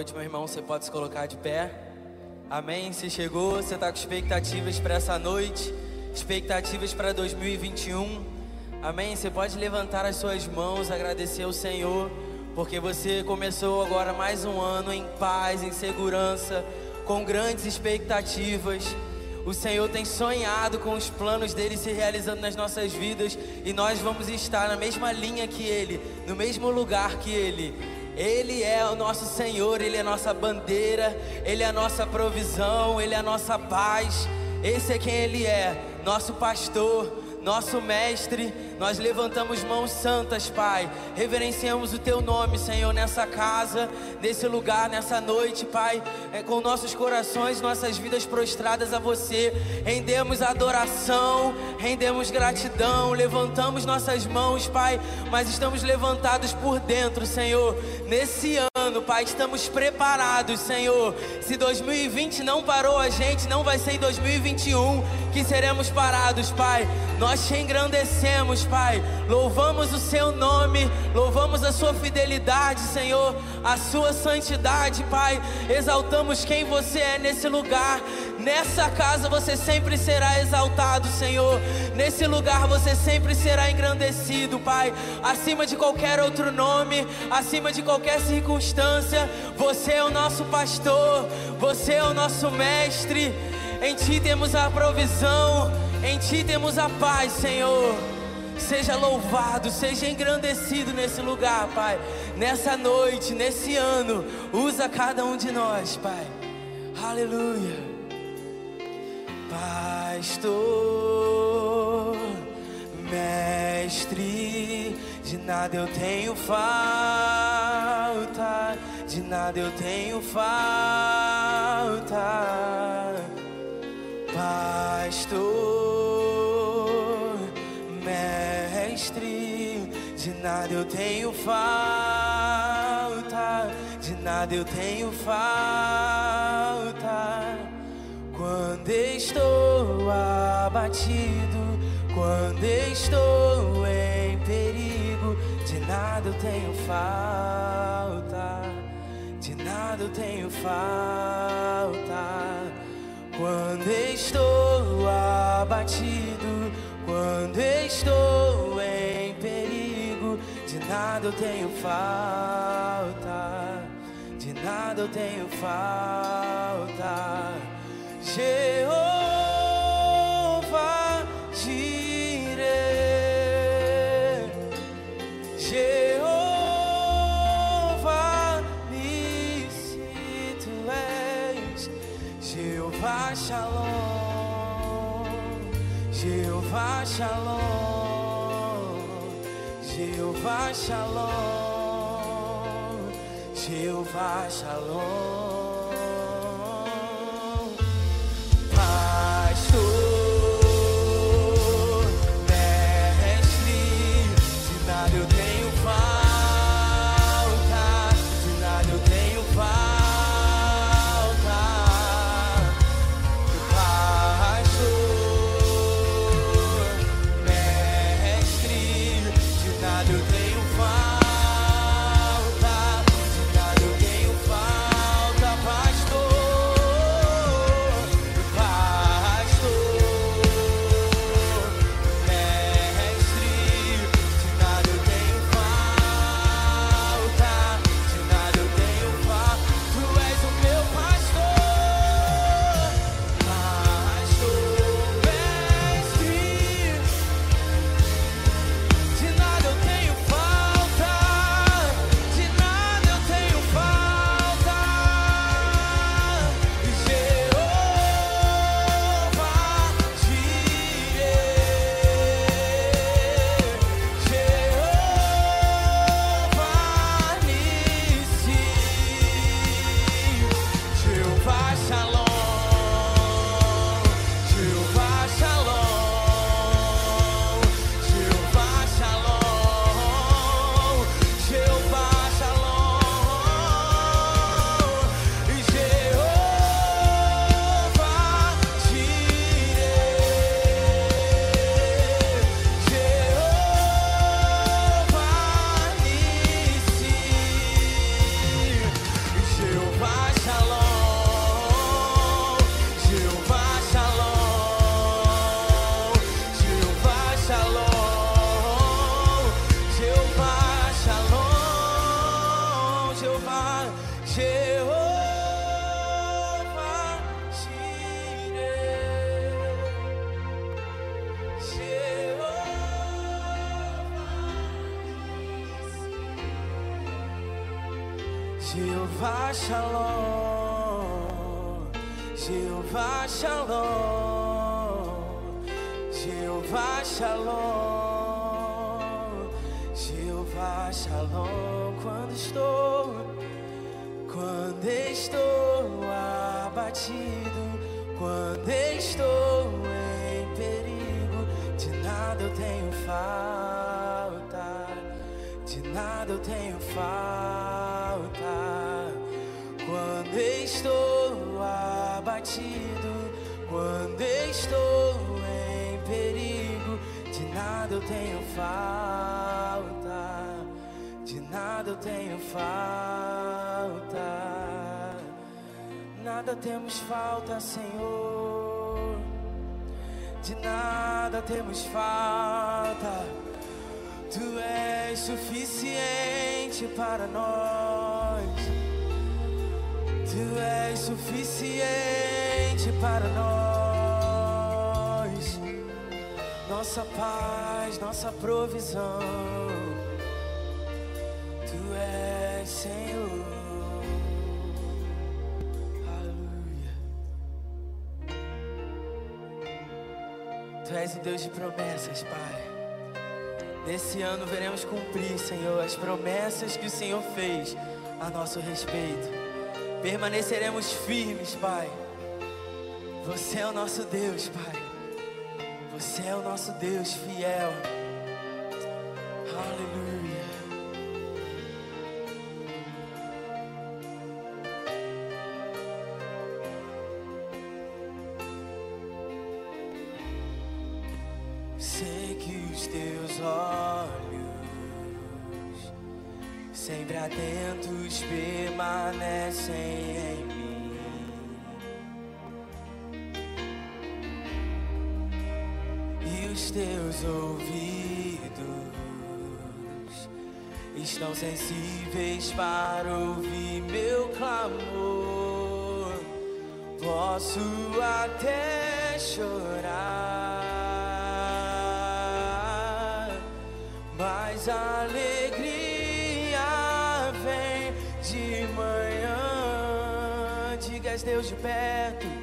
noite, meu irmão. Você pode se colocar de pé. Amém. Se chegou, você está com expectativas para essa noite, expectativas para 2021. Amém. Você pode levantar as suas mãos, agradecer ao Senhor, porque você começou agora mais um ano em paz, em segurança, com grandes expectativas. O Senhor tem sonhado com os planos dele se realizando nas nossas vidas e nós vamos estar na mesma linha que ele, no mesmo lugar que ele. Ele é o nosso Senhor, Ele é a nossa bandeira, Ele é a nossa provisão, Ele é a nossa paz. Esse é quem Ele é, nosso pastor, nosso mestre. Nós levantamos mãos santas, Pai. Reverenciamos o Teu nome, Senhor, nessa casa, nesse lugar, nessa noite, Pai. É, com nossos corações, nossas vidas prostradas a Você. Rendemos adoração, rendemos gratidão, levantamos nossas mãos, Pai. Mas estamos levantados por dentro, Senhor. Nesse ano, Pai, estamos preparados, Senhor. Se 2020 não parou a gente, não vai ser em 2021 que seremos parados, Pai. Nós te engrandecemos, Pai. Louvamos o Seu nome, louvamos a Sua fidelidade, Senhor, a Sua santidade, Pai. Exaltamos quem você é nesse lugar. Nessa casa você sempre será exaltado, Senhor. Nesse lugar você sempre será engrandecido, Pai. Acima de qualquer outro nome, acima de qualquer circunstância, você é o nosso pastor, você é o nosso mestre. Em Ti temos a provisão, em Ti temos a paz, Senhor. Seja louvado, seja engrandecido nesse lugar, Pai. Nessa noite, nesse ano, usa cada um de nós, Pai. Aleluia. Pastor, mestre, de nada eu tenho falta, de nada eu tenho falta. Pastor, mestre, de nada eu tenho falta, de nada eu tenho falta. Quando estou abatido, quando estou em perigo, de nada eu tenho falta, de nada eu tenho falta. Quando estou abatido, quando estou em perigo, de nada eu tenho falta, de nada eu tenho falta. Jeová Shalom, Jeová Shalom, Jeová Shalom, Jeová Shalom. Nada eu tenho falta, de nada eu tenho falta. Nada temos falta, Senhor. De nada temos falta. Tu és suficiente para nós. Tu és suficiente para nós. Nossa paz, nossa provisão. Tu és Senhor. Aleluia. Tu és o Deus de promessas, Pai. Nesse ano veremos cumprir, Senhor, as promessas que o Senhor fez a nosso respeito. Permaneceremos firmes, Pai. Você é o nosso Deus, Pai. Você é o nosso Deus fiel. Os teus ouvidos estão sensíveis para ouvir meu clamor. Posso até chorar, mas a alegria vem de manhã. Digas Deus de perto.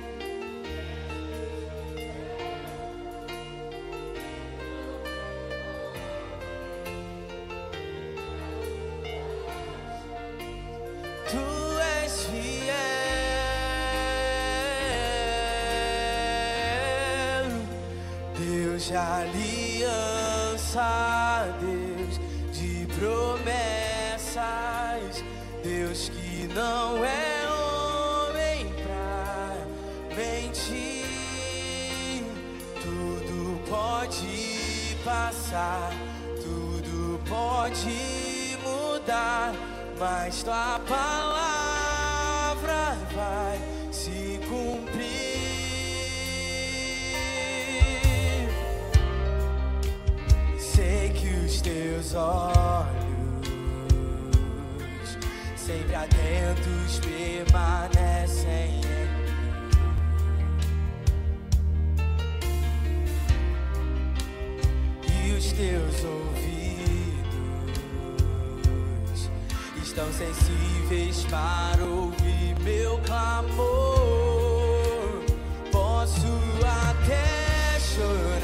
Tudo pode mudar, mas tua palavra vai se cumprir. Sei que os teus olhos, sempre atentos, permanecem os ouvidos estão sensíveis para ouvir meu clamor. Posso até chorar,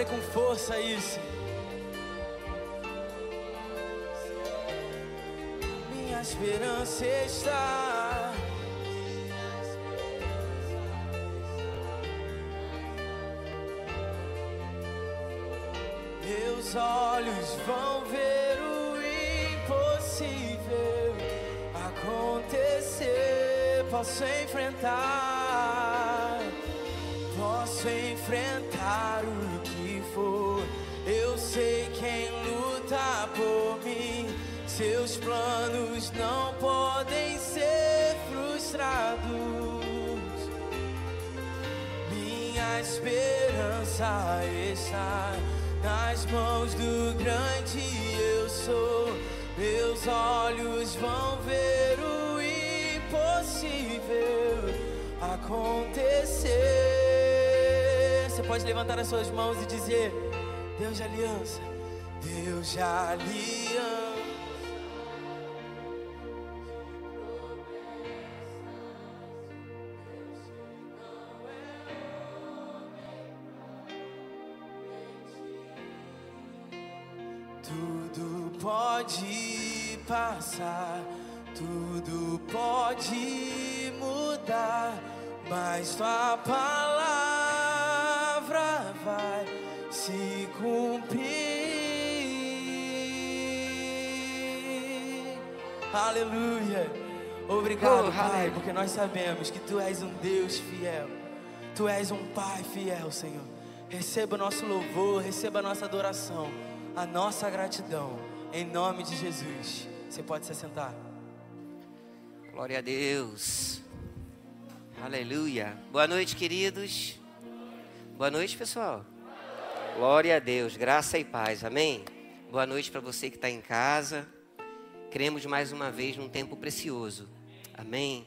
Declare com força isso. Minha esperança está. Meus olhos vão ver o impossível acontecer. Posso enfrentar, posso enfrentar o que for. Eu sei quem luta por mim. Seus planos não podem ser frustrados. Minha esperança está nas mãos do grande eu sou. Meus olhos vão ver o impossível acontecer. Pode levantar as suas mãos e dizer: Deus de aliança, Deus de aliança. Tudo pode passar, tudo pode mudar, mas tua palavra cumprir. Aleluia. Obrigado, Oh, Pai, aleluia. porque nós sabemos que tu és um Deus fiel. Tu és um Pai fiel, Senhor. Receba o nosso louvor, receba a nossa adoração, a nossa gratidão. Em nome de Jesus. Você pode se sentar. Glória a Deus. Aleluia. Boa noite, queridos. Boa noite, pessoal. Glória a Deus. Graça e paz. Amém. Boa noite para você que está em casa. Cremos mais uma vez num tempo precioso. Amém.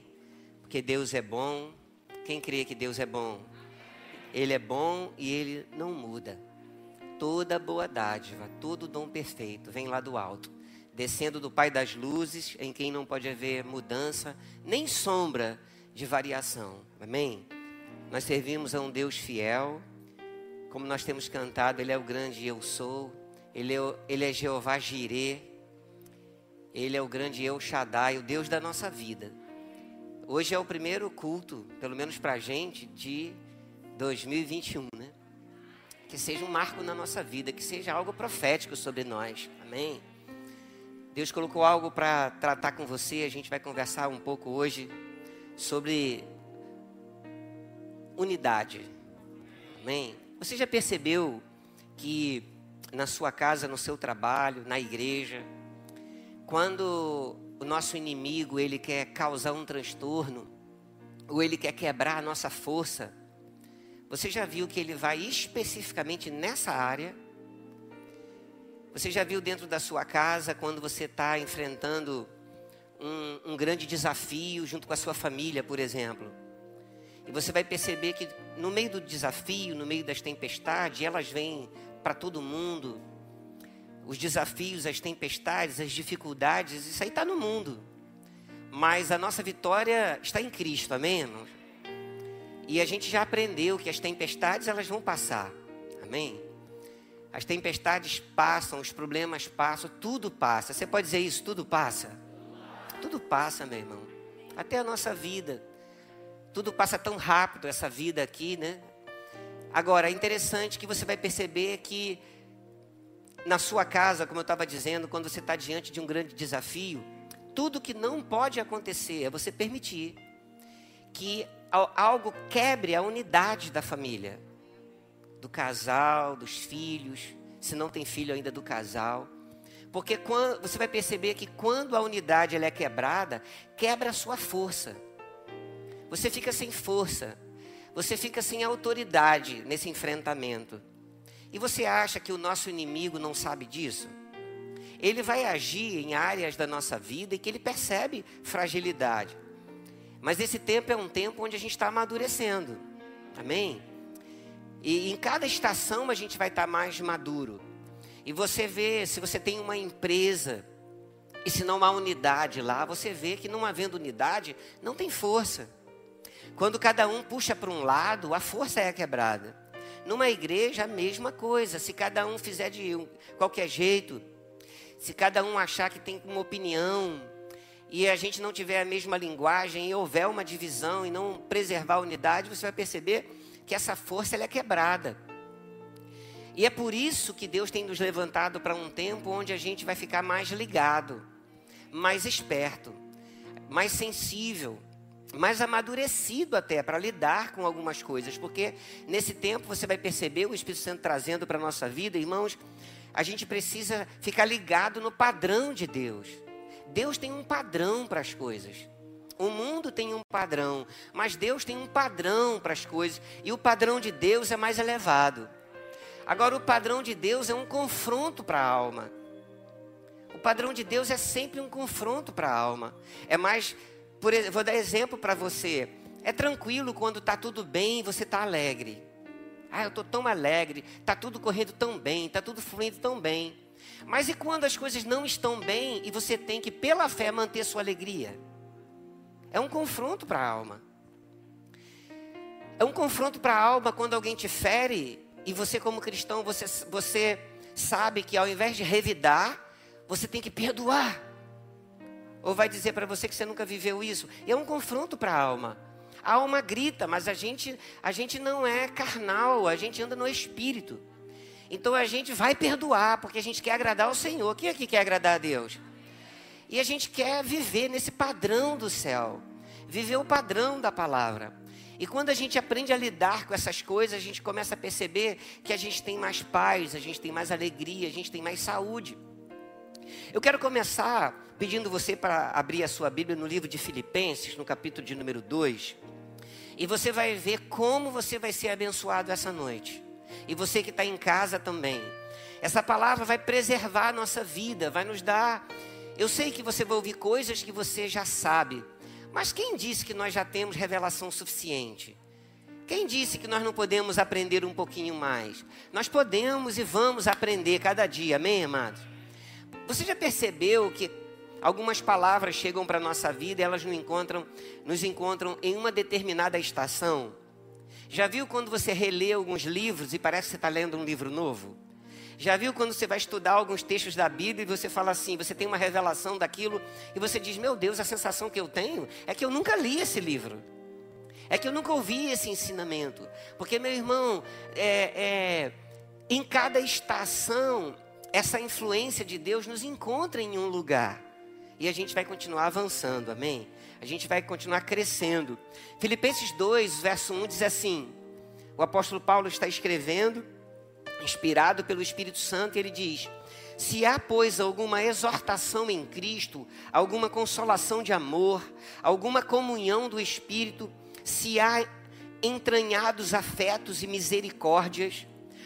Porque Deus é bom. Quem crê que Deus é bom? Ele é bom e ele não muda. Toda boa dádiva, todo dom perfeito vem lá do alto, descendo do Pai das luzes, em quem não pode haver mudança, nem sombra de variação. Amém? Nós servimos a um Deus fiel, como nós temos cantado, Ele é o grande eu sou, Ele é, ele é Jeová Jirê, Ele é o grande eu Shaddai, o Deus da nossa vida. Hoje é o primeiro culto, pelo menos para a gente, de 2021, né? Que seja um marco na nossa vida, que seja algo profético sobre nós. Amém? Deus colocou algo para tratar com você. A gente vai conversar um pouco hoje sobre unidade. Amém? Você já percebeu que na sua casa, no seu trabalho, na igreja, quando o nosso inimigo ele quer causar um transtorno, ou ele quer quebrar a nossa força, você já viu que ele vai especificamente nessa área? Você já viu dentro da sua casa, quando você está enfrentando um, um grande desafio junto com a sua família, por exemplo? E você vai perceber que no meio do desafio, no meio das tempestades, elas vêm para todo mundo. Os desafios, as tempestades, as dificuldades, isso aí está no mundo. Mas a nossa vitória está em Cristo, amém, irmãos? E a gente já aprendeu que as tempestades elas vão passar. Amém? As tempestades passam, os problemas passam, tudo passa. Você pode dizer isso, tudo passa? Tudo passa, meu irmão. Até a nossa vida. Tudo passa tão rápido essa vida aqui, né? Agora, é interessante que você vai perceber que na sua casa, como eu estava dizendo, quando você está diante de um grande desafio, tudo que não pode acontecer é você permitir que al- algo quebre a unidade da família, do casal, dos filhos, se não tem filho ainda do casal. Porque quando, você vai perceber que quando a unidade ela é quebrada, quebra a sua força. Você fica sem força. Você fica sem autoridade nesse enfrentamento. E você acha que o nosso inimigo não sabe disso? Ele vai agir em áreas da nossa vida e que ele percebe fragilidade. Mas esse tempo é um tempo onde a gente está amadurecendo. Amém? E em cada estação a gente vai estar tá mais maduro. E você vê, se você tem uma empresa, e se não há unidade lá, você vê que não havendo unidade, não tem força. Quando cada um puxa para um lado, a força é quebrada. Numa igreja, a mesma coisa. Se cada um fizer de qualquer jeito, se cada um achar que tem uma opinião, e a gente não tiver a mesma linguagem, e houver uma divisão, e não preservar a unidade, você vai perceber que essa força é quebrada. E é por isso que Deus tem nos levantado para um tempo onde a gente vai ficar mais ligado, mais esperto, mais sensível, mais amadurecido até para lidar com algumas coisas, porque nesse tempo você vai perceber o Espírito Santo trazendo para a nossa vida, irmãos, a gente precisa ficar ligado no padrão de Deus. Deus tem um padrão para as coisas. O mundo tem um padrão, mas Deus tem um padrão para as coisas, e o padrão de Deus é mais elevado. Agora, o padrão de Deus é um confronto para a alma. O padrão de Deus é sempre um confronto para a alma. É mais, por, vou dar exemplo para você. É tranquilo quando está tudo bem e você está alegre. Ah, eu estou tão alegre, está tudo correndo tão bem, está tudo fluindo tão bem. Mas e quando as coisas não estão bem e você tem que, pela fé, manter sua alegria? É um confronto para a alma. É um confronto para a alma quando alguém te fere e você, como cristão, você, você sabe que ao invés de revidar, você tem que perdoar. Ou vai dizer para você que você nunca viveu isso. E é um confronto para a alma. A alma grita, mas a gente, a gente não é carnal, a gente anda no espírito. Então a gente vai perdoar, porque a gente quer agradar ao Senhor. Quem aqui quer agradar a Deus? E a gente quer viver nesse padrão do céu, viver o padrão da palavra. E quando a gente aprende a lidar com essas coisas, a gente começa a perceber que a gente tem mais paz, a gente tem mais alegria, a gente tem mais saúde. Eu quero começar pedindo você para abrir a sua Bíblia no livro de Filipenses, no capítulo de número 2. E você vai ver como você vai ser abençoado essa noite. E você que está em casa também. Essa palavra vai preservar a nossa vida, vai nos dar. Eu sei que você vai ouvir coisas que você já sabe, mas quem disse que nós já temos revelação suficiente? Quem disse que nós não podemos aprender um pouquinho mais? Nós podemos e vamos aprender cada dia, amém, amados? Você já percebeu que algumas palavras chegam para a nossa vida e elas nos encontram, nos encontram em uma determinada estação? Já viu quando você relê alguns livros e parece que você está lendo um livro novo? Já viu quando você vai estudar alguns textos da Bíblia e você fala assim, você tem uma revelação daquilo e você diz: Meu Deus, a sensação que eu tenho é que eu nunca li esse livro. É que eu nunca ouvi esse ensinamento. Porque, meu irmão, é, é, em cada estação, essa influência de Deus nos encontra em um lugar. E a gente vai continuar avançando, amém? A gente vai continuar crescendo. Filipenses 2, verso 1 diz assim: o apóstolo Paulo está escrevendo inspirado pelo Espírito Santo, ele diz: Se há, pois, alguma exortação em Cristo, alguma consolação de amor, alguma comunhão do Espírito, se há entranhados afetos e misericórdias,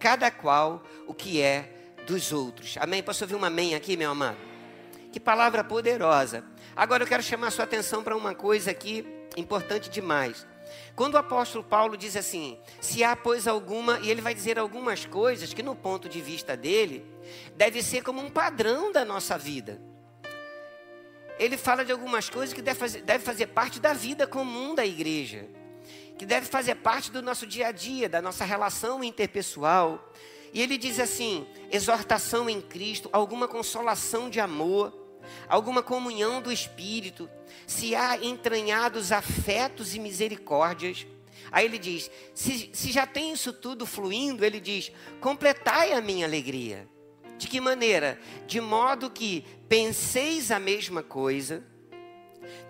cada qual o que é dos outros. Amém? Posso ouvir um amém aqui, meu amado? Que palavra poderosa. Agora eu quero chamar sua atenção para uma coisa aqui importante demais. Quando o apóstolo Paulo diz assim, se há pois alguma, e ele vai dizer algumas coisas que no ponto de vista dele, deve ser como um padrão da nossa vida. Ele fala de algumas coisas que deve fazer, deve fazer parte da vida comum da igreja, que deve fazer parte do nosso dia a dia, da nossa relação interpessoal. E ele diz assim: exortação em Cristo, alguma consolação de amor, alguma comunhão do Espírito, se há entranhados afetos e misericórdias. Aí ele diz: se, se já tem isso tudo fluindo, ele diz: completai a minha alegria. De que maneira? De modo que penseis a mesma coisa,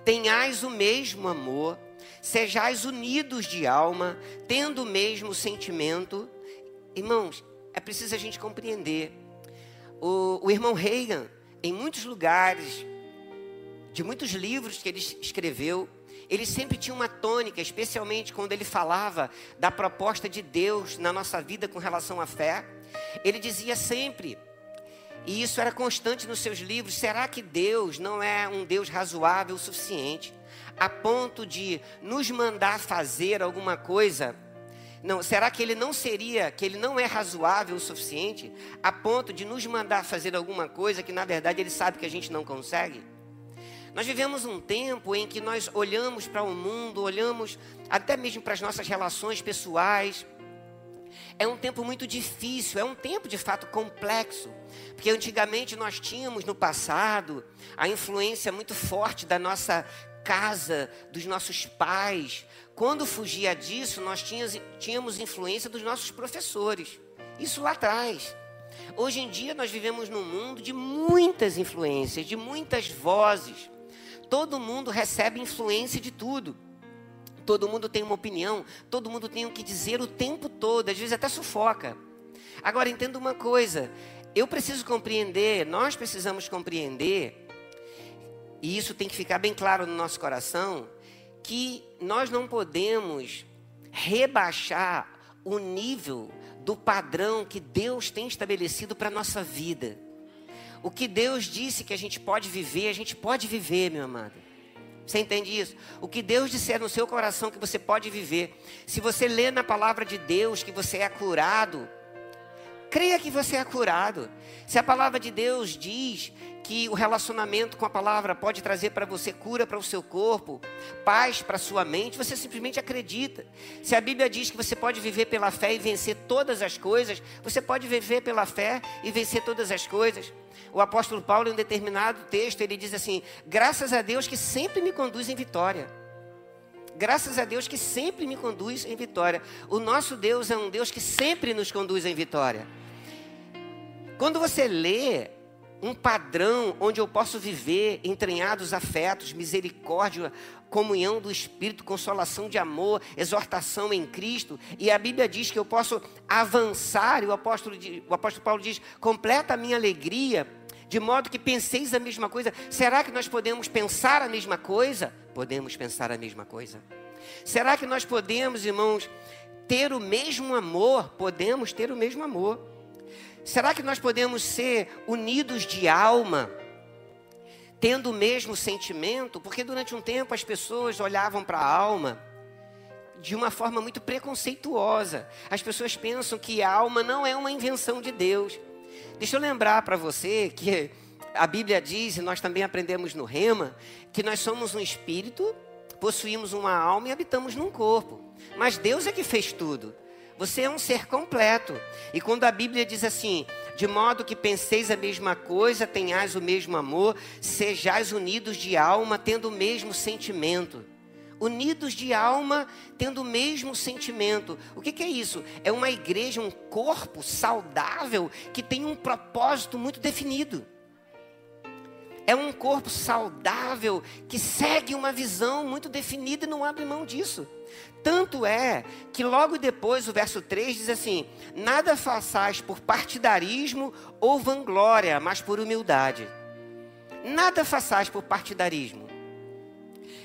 tenhais o mesmo amor, sejais unidos de alma, tendo o mesmo sentimento. Irmãos, é preciso a gente compreender. O, o irmão Reagan, em muitos lugares, de muitos livros que ele escreveu, ele sempre tinha uma tônica, especialmente quando ele falava da proposta de Deus na nossa vida com relação à fé. Ele dizia sempre, e isso era constante nos seus livros: será que Deus não é um Deus razoável o suficiente a ponto de nos mandar fazer alguma coisa? Não, será que ele não seria, que ele não é razoável o suficiente a ponto de nos mandar fazer alguma coisa que na verdade ele sabe que a gente não consegue? Nós vivemos um tempo em que nós olhamos para o mundo, olhamos até mesmo para as nossas relações pessoais. É um tempo muito difícil, é um tempo de fato complexo, porque antigamente nós tínhamos no passado a influência muito forte da nossa casa, dos nossos pais, quando fugia disso, nós tínhamos, tínhamos influência dos nossos professores. Isso lá atrás. Hoje em dia, nós vivemos num mundo de muitas influências, de muitas vozes. Todo mundo recebe influência de tudo. Todo mundo tem uma opinião, todo mundo tem o que dizer o tempo todo, às vezes até sufoca. Agora, entenda uma coisa: eu preciso compreender, nós precisamos compreender, e isso tem que ficar bem claro no nosso coração que nós não podemos rebaixar o nível do padrão que Deus tem estabelecido para a nossa vida. O que Deus disse que a gente pode viver, a gente pode viver, meu amado. Você entende isso? O que Deus disser no seu coração que você pode viver. Se você lê na palavra de Deus que você é curado, creia que você é curado. Se a palavra de Deus diz que o relacionamento com a palavra pode trazer para você cura para o seu corpo, paz para a sua mente, você simplesmente acredita. Se a Bíblia diz que você pode viver pela fé e vencer todas as coisas, você pode viver pela fé e vencer todas as coisas. O apóstolo Paulo, em um determinado texto, ele diz assim: graças a Deus que sempre me conduz em vitória. Graças a Deus que sempre me conduz em vitória. O nosso Deus é um Deus que sempre nos conduz em vitória. Quando você lê um padrão onde eu posso viver entranhados afetos, misericórdia, comunhão do Espírito, consolação de amor, exortação em Cristo. E a Bíblia diz que eu posso avançar, e o apóstolo, o apóstolo Paulo diz: completa a minha alegria, de modo que penseis a mesma coisa. Será que nós podemos pensar a mesma coisa? Podemos pensar a mesma coisa. Será que nós podemos, irmãos, ter o mesmo amor? Podemos ter o mesmo amor. Será que nós podemos ser unidos de alma, tendo o mesmo sentimento? Porque durante um tempo as pessoas olhavam para a alma de uma forma muito preconceituosa. As pessoas pensam que a alma não é uma invenção de Deus. Deixa eu lembrar para você que a Bíblia diz, e nós também aprendemos no Rema, que nós somos um espírito, possuímos uma alma e habitamos num corpo. Mas Deus é que fez tudo. Você é um ser completo. E quando a Bíblia diz assim: de modo que penseis a mesma coisa, tenhais o mesmo amor, sejais unidos de alma, tendo o mesmo sentimento. Unidos de alma, tendo o mesmo sentimento. O que, que é isso? É uma igreja, um corpo saudável que tem um propósito muito definido. É um corpo saudável que segue uma visão muito definida e não abre mão disso. Tanto é que logo depois o verso 3 diz assim: Nada façais por partidarismo ou vanglória, mas por humildade. Nada façais por partidarismo.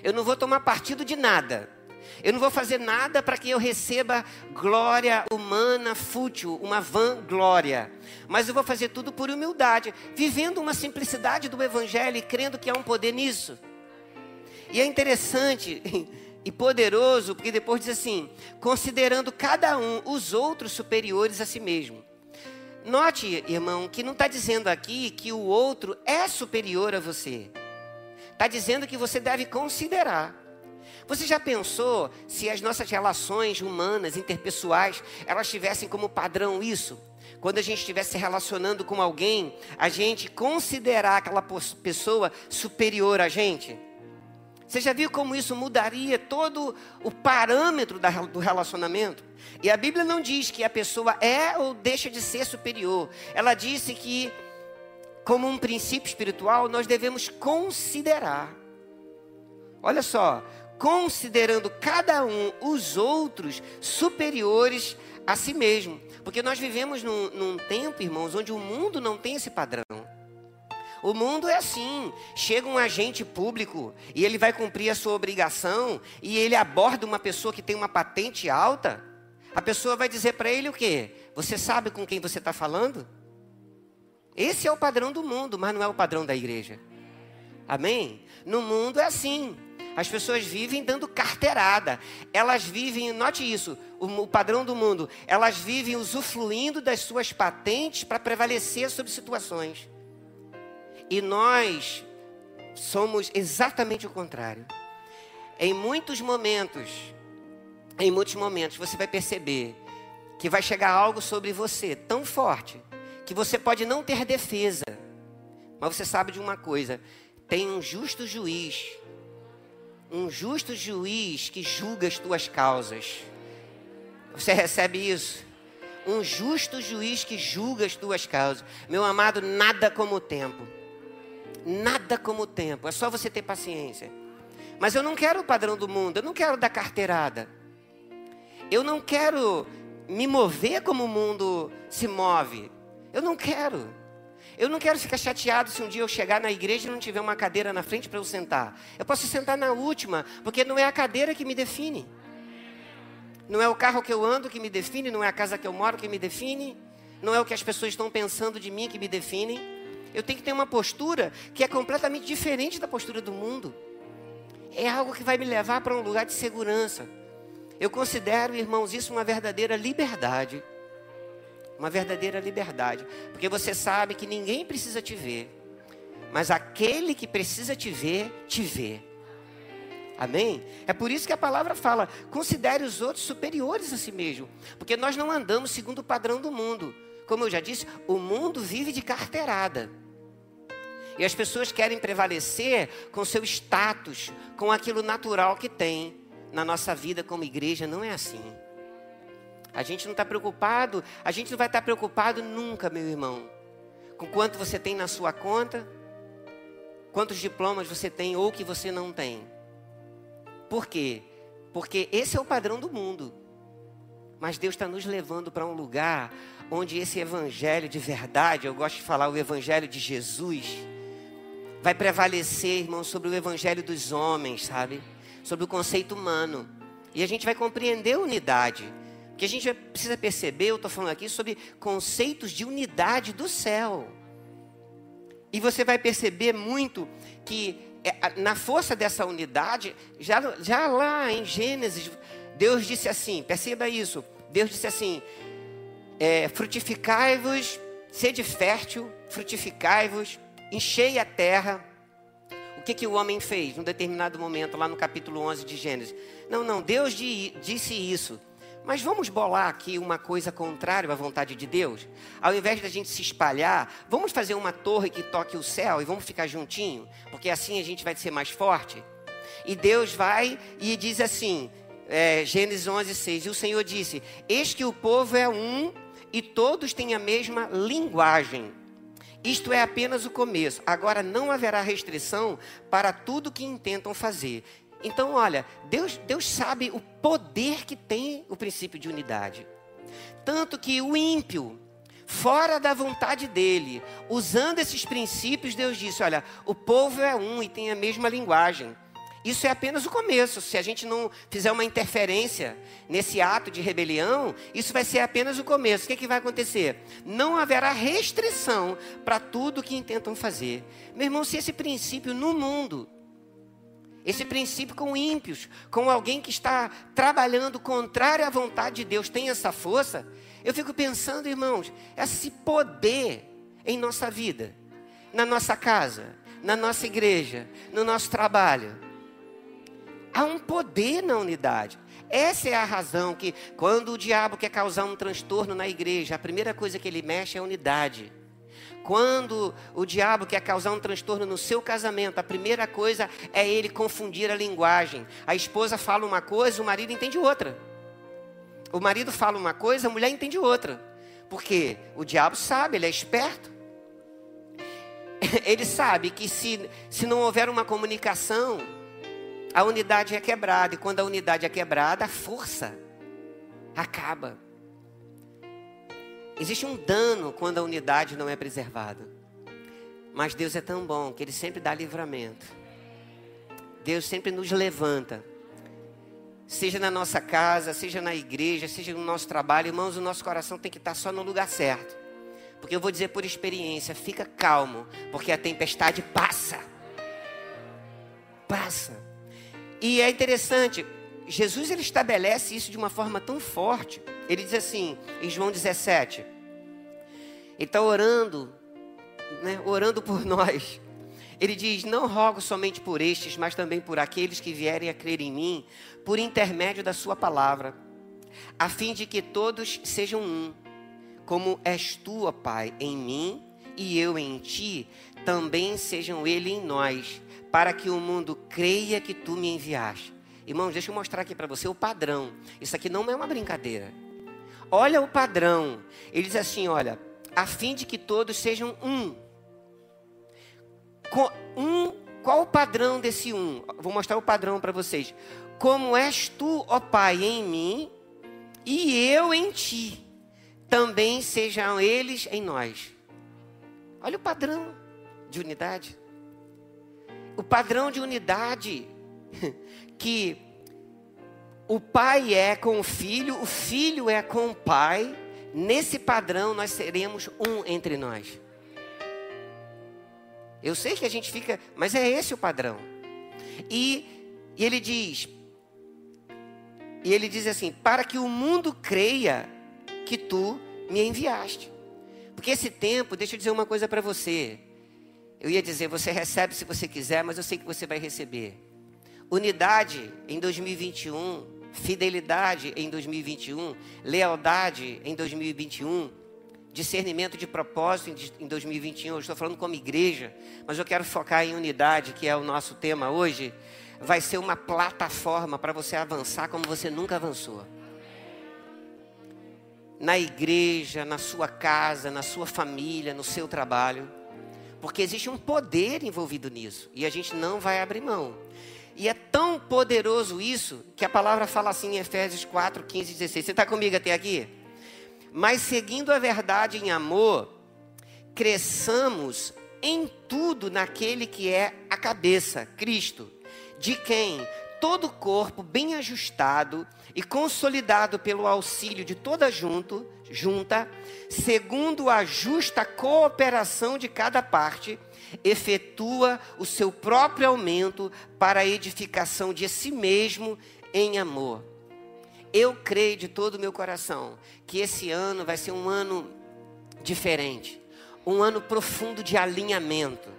Eu não vou tomar partido de nada. Eu não vou fazer nada para que eu receba glória humana fútil, uma vanglória. Mas eu vou fazer tudo por humildade, vivendo uma simplicidade do Evangelho e crendo que há um poder nisso. E é interessante e poderoso, porque depois diz assim: considerando cada um os outros superiores a si mesmo. Note, irmão, que não está dizendo aqui que o outro é superior a você. Está dizendo que você deve considerar. Você já pensou se as nossas relações humanas, interpessoais, elas tivessem como padrão isso? Quando a gente estiver se relacionando com alguém, a gente considerar aquela pessoa superior a gente? Você já viu como isso mudaria todo o parâmetro do relacionamento? E a Bíblia não diz que a pessoa é ou deixa de ser superior. Ela disse que, como um princípio espiritual, nós devemos considerar. Olha só, considerando cada um os outros superiores a si mesmo. Porque nós vivemos num, num tempo, irmãos, onde o mundo não tem esse padrão. O mundo é assim: chega um agente público e ele vai cumprir a sua obrigação e ele aborda uma pessoa que tem uma patente alta. A pessoa vai dizer para ele o quê? Você sabe com quem você está falando? Esse é o padrão do mundo, mas não é o padrão da igreja. Amém? No mundo é assim. As pessoas vivem dando carteirada. Elas vivem, note isso, o, o padrão do mundo. Elas vivem usufruindo das suas patentes para prevalecer sobre situações. E nós somos exatamente o contrário. Em muitos momentos, em muitos momentos, você vai perceber que vai chegar algo sobre você tão forte que você pode não ter defesa, mas você sabe de uma coisa: tem um justo juiz, um justo juiz que julga as tuas causas. Você recebe isso? Um justo juiz que julga as tuas causas. Meu amado, nada como o tempo. Nada como o tempo, é só você ter paciência. Mas eu não quero o padrão do mundo, eu não quero dar carteirada. Eu não quero me mover como o mundo se move. Eu não quero. Eu não quero ficar chateado se um dia eu chegar na igreja e não tiver uma cadeira na frente para eu sentar. Eu posso sentar na última, porque não é a cadeira que me define. Não é o carro que eu ando que me define, não é a casa que eu moro que me define, não é o que as pessoas estão pensando de mim que me define. Eu tenho que ter uma postura que é completamente diferente da postura do mundo. É algo que vai me levar para um lugar de segurança. Eu considero, irmãos, isso uma verdadeira liberdade. Uma verdadeira liberdade. Porque você sabe que ninguém precisa te ver. Mas aquele que precisa te ver, te vê. Amém? É por isso que a palavra fala: considere os outros superiores a si mesmo. Porque nós não andamos segundo o padrão do mundo. Como eu já disse, o mundo vive de carteirada. E as pessoas querem prevalecer com seu status, com aquilo natural que tem. Na nossa vida como igreja não é assim. A gente não está preocupado, a gente não vai estar tá preocupado nunca, meu irmão, com quanto você tem na sua conta, quantos diplomas você tem ou que você não tem. Por quê? Porque esse é o padrão do mundo. Mas Deus está nos levando para um lugar onde esse evangelho de verdade, eu gosto de falar o evangelho de Jesus, vai prevalecer, irmão, sobre o evangelho dos homens, sabe? Sobre o conceito humano. E a gente vai compreender a unidade. Que a gente precisa perceber, eu estou falando aqui sobre conceitos de unidade do céu. E você vai perceber muito que é, na força dessa unidade, já, já lá em Gênesis, Deus disse assim: perceba isso. Deus disse assim: é, frutificai-vos, sede fértil, frutificai-vos, enchei a terra. O que, que o homem fez num determinado momento, lá no capítulo 11 de Gênesis? Não, não, Deus disse isso. Mas vamos bolar aqui uma coisa contrária à vontade de Deus? Ao invés da gente se espalhar, vamos fazer uma torre que toque o céu e vamos ficar juntinho? Porque assim a gente vai ser mais forte? E Deus vai e diz assim, é, Gênesis 11, 6. E o Senhor disse: Eis que o povo é um e todos têm a mesma linguagem. Isto é apenas o começo. Agora não haverá restrição para tudo que intentam fazer. Então, olha, Deus, Deus sabe o poder que tem o princípio de unidade. Tanto que o ímpio, fora da vontade dele, usando esses princípios, Deus disse: olha, o povo é um e tem a mesma linguagem. Isso é apenas o começo. Se a gente não fizer uma interferência nesse ato de rebelião, isso vai ser apenas o começo. O que, é que vai acontecer? Não haverá restrição para tudo que intentam fazer. Meu irmão, se esse princípio no mundo, esse princípio com ímpios, com alguém que está trabalhando contrário à vontade de Deus, tem essa força, eu fico pensando, irmãos, esse poder em nossa vida, na nossa casa, na nossa igreja, no nosso trabalho Há um poder na unidade. Essa é a razão que, quando o diabo quer causar um transtorno na igreja, a primeira coisa que ele mexe é a unidade. Quando o diabo quer causar um transtorno no seu casamento, a primeira coisa é ele confundir a linguagem. A esposa fala uma coisa, o marido entende outra. O marido fala uma coisa, a mulher entende outra. Porque o diabo sabe, ele é esperto. Ele sabe que se, se não houver uma comunicação, a unidade é quebrada. E quando a unidade é quebrada, a força acaba. Existe um dano quando a unidade não é preservada. Mas Deus é tão bom que Ele sempre dá livramento. Deus sempre nos levanta. Seja na nossa casa, seja na igreja, seja no nosso trabalho, irmãos, o nosso coração tem que estar só no lugar certo. Porque eu vou dizer por experiência, fica calmo, porque a tempestade passa. Passa. E é interessante, Jesus ele estabelece isso de uma forma tão forte. Ele diz assim, em João 17, ele está orando, né, orando por nós. Ele diz: Não rogo somente por estes, mas também por aqueles que vierem a crer em mim, por intermédio da Sua palavra, a fim de que todos sejam um, como és tu, ó Pai, em mim e eu em ti, também sejam ele em nós, para que o mundo creia que tu me enviaste. Irmãos, deixa eu mostrar aqui para você o padrão. Isso aqui não é uma brincadeira. Olha o padrão. Ele diz assim: olha, a fim de que todos sejam um. Um, qual o padrão desse um? Vou mostrar o padrão para vocês. Como és tu, ó Pai, em mim e eu em ti, também sejam eles em nós. Olha o padrão de unidade o padrão de unidade que o pai é com o filho, o filho é com o pai, nesse padrão nós seremos um entre nós. Eu sei que a gente fica, mas é esse o padrão. E, e ele diz, e ele diz assim: para que o mundo creia que tu me enviaste. Porque esse tempo, deixa eu dizer uma coisa para você. Eu ia dizer, você recebe se você quiser, mas eu sei que você vai receber. Unidade em 2021, fidelidade em 2021, lealdade em 2021, discernimento de propósito em 2021. Eu estou falando como igreja, mas eu quero focar em unidade, que é o nosso tema hoje. Vai ser uma plataforma para você avançar como você nunca avançou. Na igreja, na sua casa, na sua família, no seu trabalho. Porque existe um poder envolvido nisso. E a gente não vai abrir mão. E é tão poderoso isso que a palavra fala assim em Efésios 4, 15 e 16. Você está comigo até aqui? Mas seguindo a verdade em amor, cresçamos em tudo naquele que é a cabeça, Cristo, de quem todo o corpo bem ajustado e consolidado pelo auxílio de toda junto, junta, segundo a justa cooperação de cada parte, efetua o seu próprio aumento para a edificação de si mesmo em amor. Eu creio de todo o meu coração que esse ano vai ser um ano diferente, um ano profundo de alinhamento,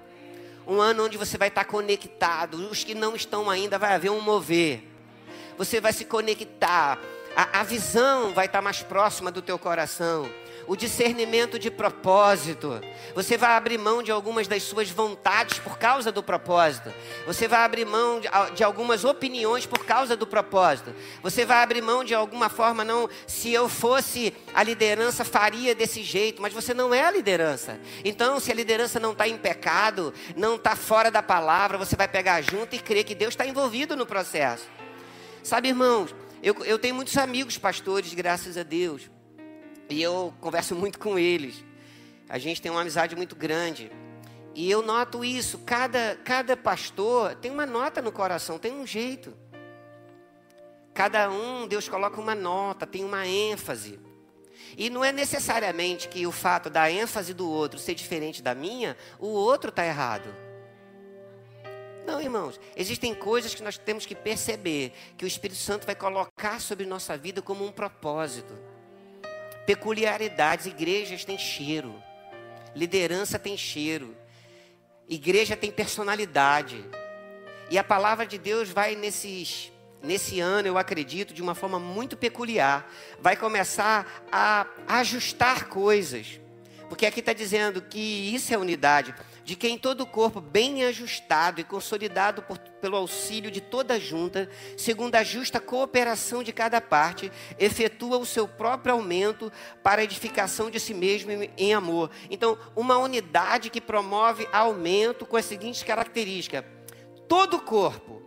um ano onde você vai estar conectado. Os que não estão ainda vai haver um mover. Você vai se conectar a, a visão vai estar mais próxima do teu coração. O discernimento de propósito. Você vai abrir mão de algumas das suas vontades por causa do propósito. Você vai abrir mão de, algumas opiniões por causa do propósito. Você vai abrir mão de alguma forma, não. Se eu fosse a liderança, faria desse jeito. Mas você não é a liderança. Então, se a liderança não está em pecado, não está fora da palavra, você vai pegar junto e crer que Deus está envolvido no processo. Sabe, irmãos? Eu, eu tenho muitos amigos pastores, graças a Deus. E eu converso muito com eles. A gente tem uma amizade muito grande. E eu noto isso. Cada, cada pastor tem uma nota no coração, tem um jeito. Cada um, Deus coloca uma nota, tem uma ênfase. E não é necessariamente que o fato da ênfase do outro ser diferente da minha, o outro está errado. Não, irmãos, existem coisas que nós temos que perceber que o Espírito Santo vai colocar sobre nossa vida como um propósito. Peculiaridades, igrejas têm cheiro, liderança tem cheiro, igreja tem personalidade. E a palavra de Deus vai nesses nesse ano, eu acredito, de uma forma muito peculiar, vai começar a ajustar coisas. Porque aqui está dizendo que isso é unidade de quem todo o corpo bem ajustado e consolidado por, pelo auxílio de toda a junta, segundo a justa cooperação de cada parte, efetua o seu próprio aumento para a edificação de si mesmo em, amor. Então, uma unidade que promove aumento com as seguintes características: todo o corpo,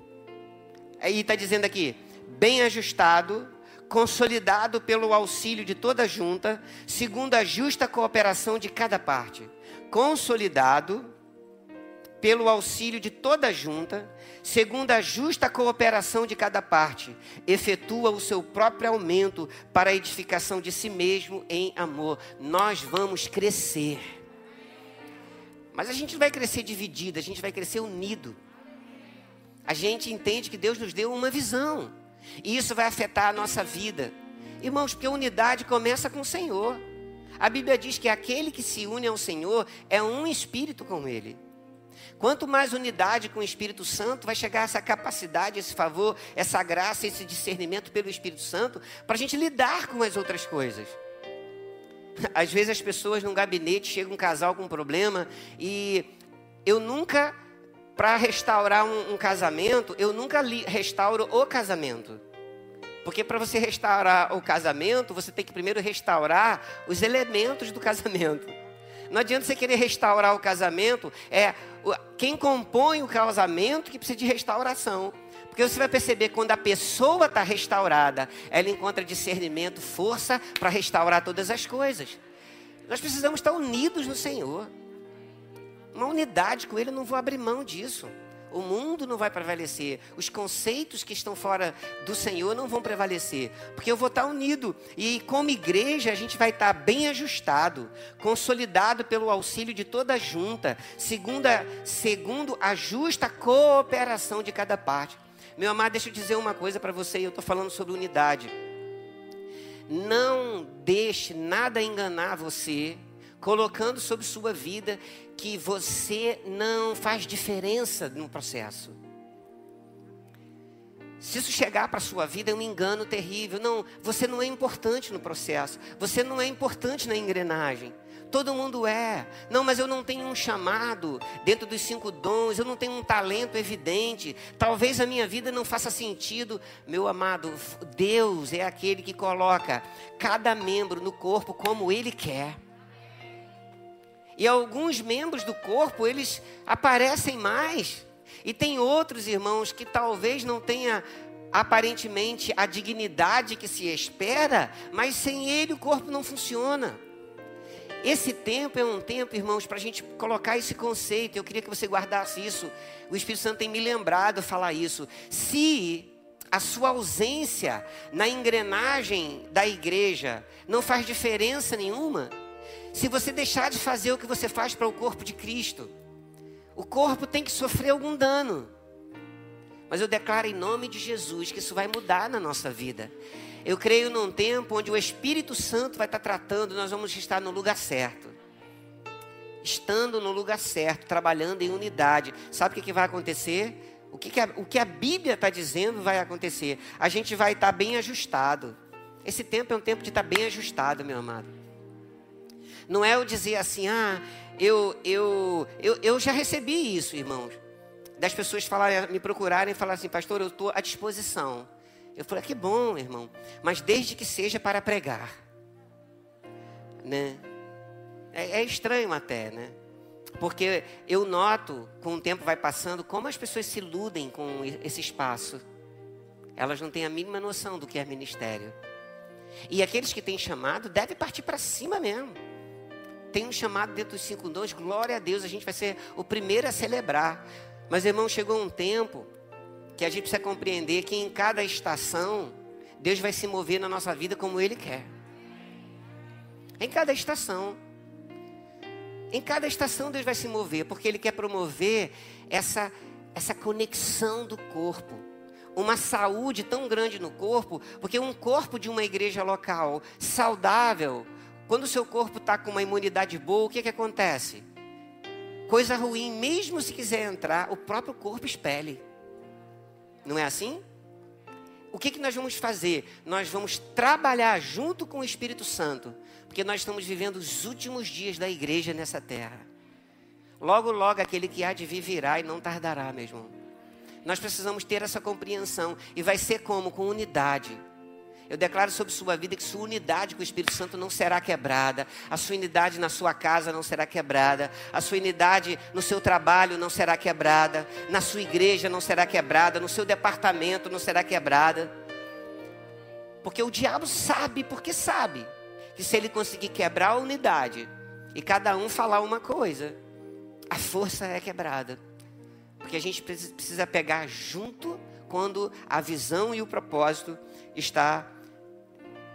aí está dizendo aqui, bem ajustado, consolidado pelo auxílio de toda a junta, segundo a justa cooperação de cada parte consolidado pelo auxílio de toda a junta, segundo a justa cooperação de cada parte, efetua o seu próprio aumento para a edificação de si mesmo em amor. Nós vamos crescer. Mas a gente não vai crescer dividido, a gente vai crescer unido. A gente entende que Deus nos deu uma visão. E isso vai afetar a nossa vida. Irmãos, porque a unidade começa com o Senhor. A Bíblia diz que aquele que se une ao Senhor é um espírito com Ele. Quanto mais unidade com o Espírito Santo, vai chegar essa capacidade, esse favor, essa graça, esse discernimento pelo Espírito Santo, para a gente lidar com as outras coisas. Às vezes as pessoas num gabinete chega um casal com um problema e eu nunca, para restaurar um, um, casamento, eu nunca li, restauro o casamento. Porque para você restaurar o casamento, você tem que primeiro restaurar os elementos do casamento. Não adianta você querer restaurar o casamento, é quem compõe o casamento que precisa de restauração. Porque você vai perceber quando a pessoa está restaurada, ela encontra discernimento, força para restaurar todas as coisas. Nós precisamos estar unidos no Senhor. Uma unidade com Ele, eu não vou abrir mão disso. O mundo não vai prevalecer. Os conceitos que estão fora do Senhor não vão prevalecer. Porque eu vou estar unido. E como igreja, a gente vai estar bem ajustado, consolidado pelo auxílio de toda a junta, segundo segundo a justa cooperação de cada parte. Meu amado, deixa eu dizer uma coisa para você. Eu estou falando sobre unidade. Não deixe nada enganar você colocando sobre sua vida que você não faz diferença no processo. Se isso chegar para a sua vida é um engano terrível. Não, você não é importante no processo. Você não é importante na engrenagem. Todo mundo é. Não, mas eu não tenho um chamado dentro dos cinco dons. Eu não tenho um talento evidente. Talvez a minha vida não faça sentido. Meu amado, Deus é aquele que coloca cada membro no corpo como Ele quer. E alguns membros do corpo, eles aparecem mais. E tem outros irmãos que talvez não tenha aparentemente a dignidade que se espera, mas sem ele o corpo não funciona. Esse tempo é um tempo, irmãos, para a gente colocar esse conceito. Eu queria que você guardasse isso. O Espírito Santo tem me lembrado falar isso. Se a sua ausência na engrenagem da igreja não faz diferença nenhuma, se você deixar de fazer o que você faz para o corpo de Cristo, o corpo tem que sofrer algum dano. Mas eu declaro em nome de Jesus que isso vai mudar na nossa vida. Eu creio num tempo onde o Espírito Santo vai estar tratando, nós vamos estar no lugar certo. Estando no lugar certo, trabalhando em unidade. Sabe o que, vai acontecer? O que, a, o que a Bíblia está dizendo vai acontecer? A gente vai estar bem ajustado. Esse tempo é um tempo de estar bem ajustado, meu amado. Não é eu dizer assim, ah, eu, eu, eu, eu já recebi isso, irmãos. Das pessoas falarem, me procurarem e falar assim, pastor, eu estou à disposição. Eu falei, ah, que bom, irmão. Mas desde que seja para pregar. Né? É, é estranho até, né? Porque eu noto, com o tempo vai passando, como as pessoas se iludem com esse espaço. Elas não têm a mínima noção do que é ministério. E aqueles que têm chamado devem partir para cima mesmo tem um chamado dentro dos cinco dons, glória a Deus, a gente vai ser o primeiro a celebrar. Mas, irmão, chegou um tempo que a gente precisa compreender que em cada estação, Deus vai se mover na nossa vida como Ele quer. Em cada estação. Em cada estação Deus vai se mover, porque Ele quer promover essa, essa conexão do corpo. Uma saúde tão grande no corpo, porque um corpo de uma igreja local saudável, quando o seu corpo está com uma imunidade boa, o que, que acontece? Coisa ruim, mesmo se quiser entrar, o próprio corpo expele. Não é assim? O que, que nós vamos fazer? Nós vamos trabalhar junto com o Espírito Santo, porque nós estamos vivendo os últimos dias da igreja nessa terra. Logo, logo, aquele que há de vir virá e não tardará, meu irmão. Nós precisamos ter essa compreensão, e vai ser como? Com unidade. Eu declaro sobre sua vida que sua unidade com o Espírito Santo não será quebrada, a sua unidade na sua casa não será quebrada, a sua unidade no seu trabalho não será quebrada, na sua igreja não será quebrada, no seu departamento não será quebrada. Porque o diabo sabe, porque sabe, que se ele conseguir quebrar a unidade e cada um falar uma coisa, a força é quebrada. Porque a gente precisa pegar junto quando a visão e o propósito está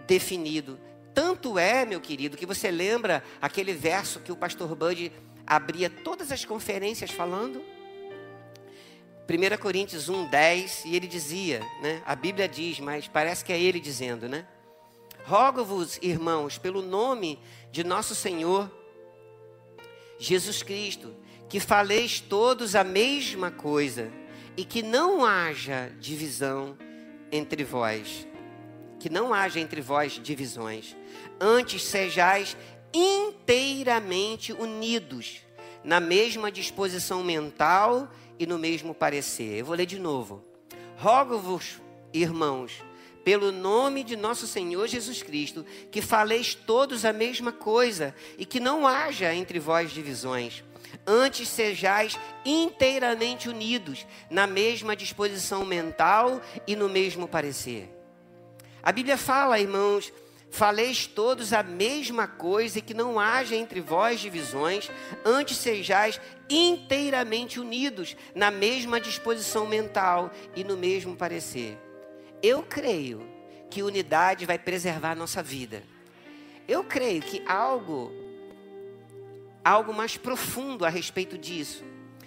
definido. Tanto é, meu querido, que você lembra aquele verso que o pastor Bud abria todas as conferências falando? 1 Coríntios 1, 10, e ele dizia, né? A Bíblia diz, mas parece que é ele dizendo, né? Rogo-vos, irmãos, pelo nome de nosso Senhor Jesus Cristo, que faleis todos a mesma coisa e que não haja divisão entre vós que não haja entre vós divisões. Antes sejais inteiramente unidos, na mesma disposição mental e no mesmo parecer. Eu vou ler de novo. Rogo-vos, irmãos, pelo nome de nosso Senhor Jesus Cristo, que faleis todos a mesma coisa e que não haja entre vós divisões. Antes sejais inteiramente unidos, na mesma disposição mental e no mesmo parecer. A Bíblia fala, irmãos, faleis todos a mesma coisa e que não haja entre vós divisões, antes sejais inteiramente unidos na mesma disposição mental e no mesmo parecer. Eu creio que unidade vai preservar a nossa vida. Eu creio que algo algo mais profundo a respeito disso,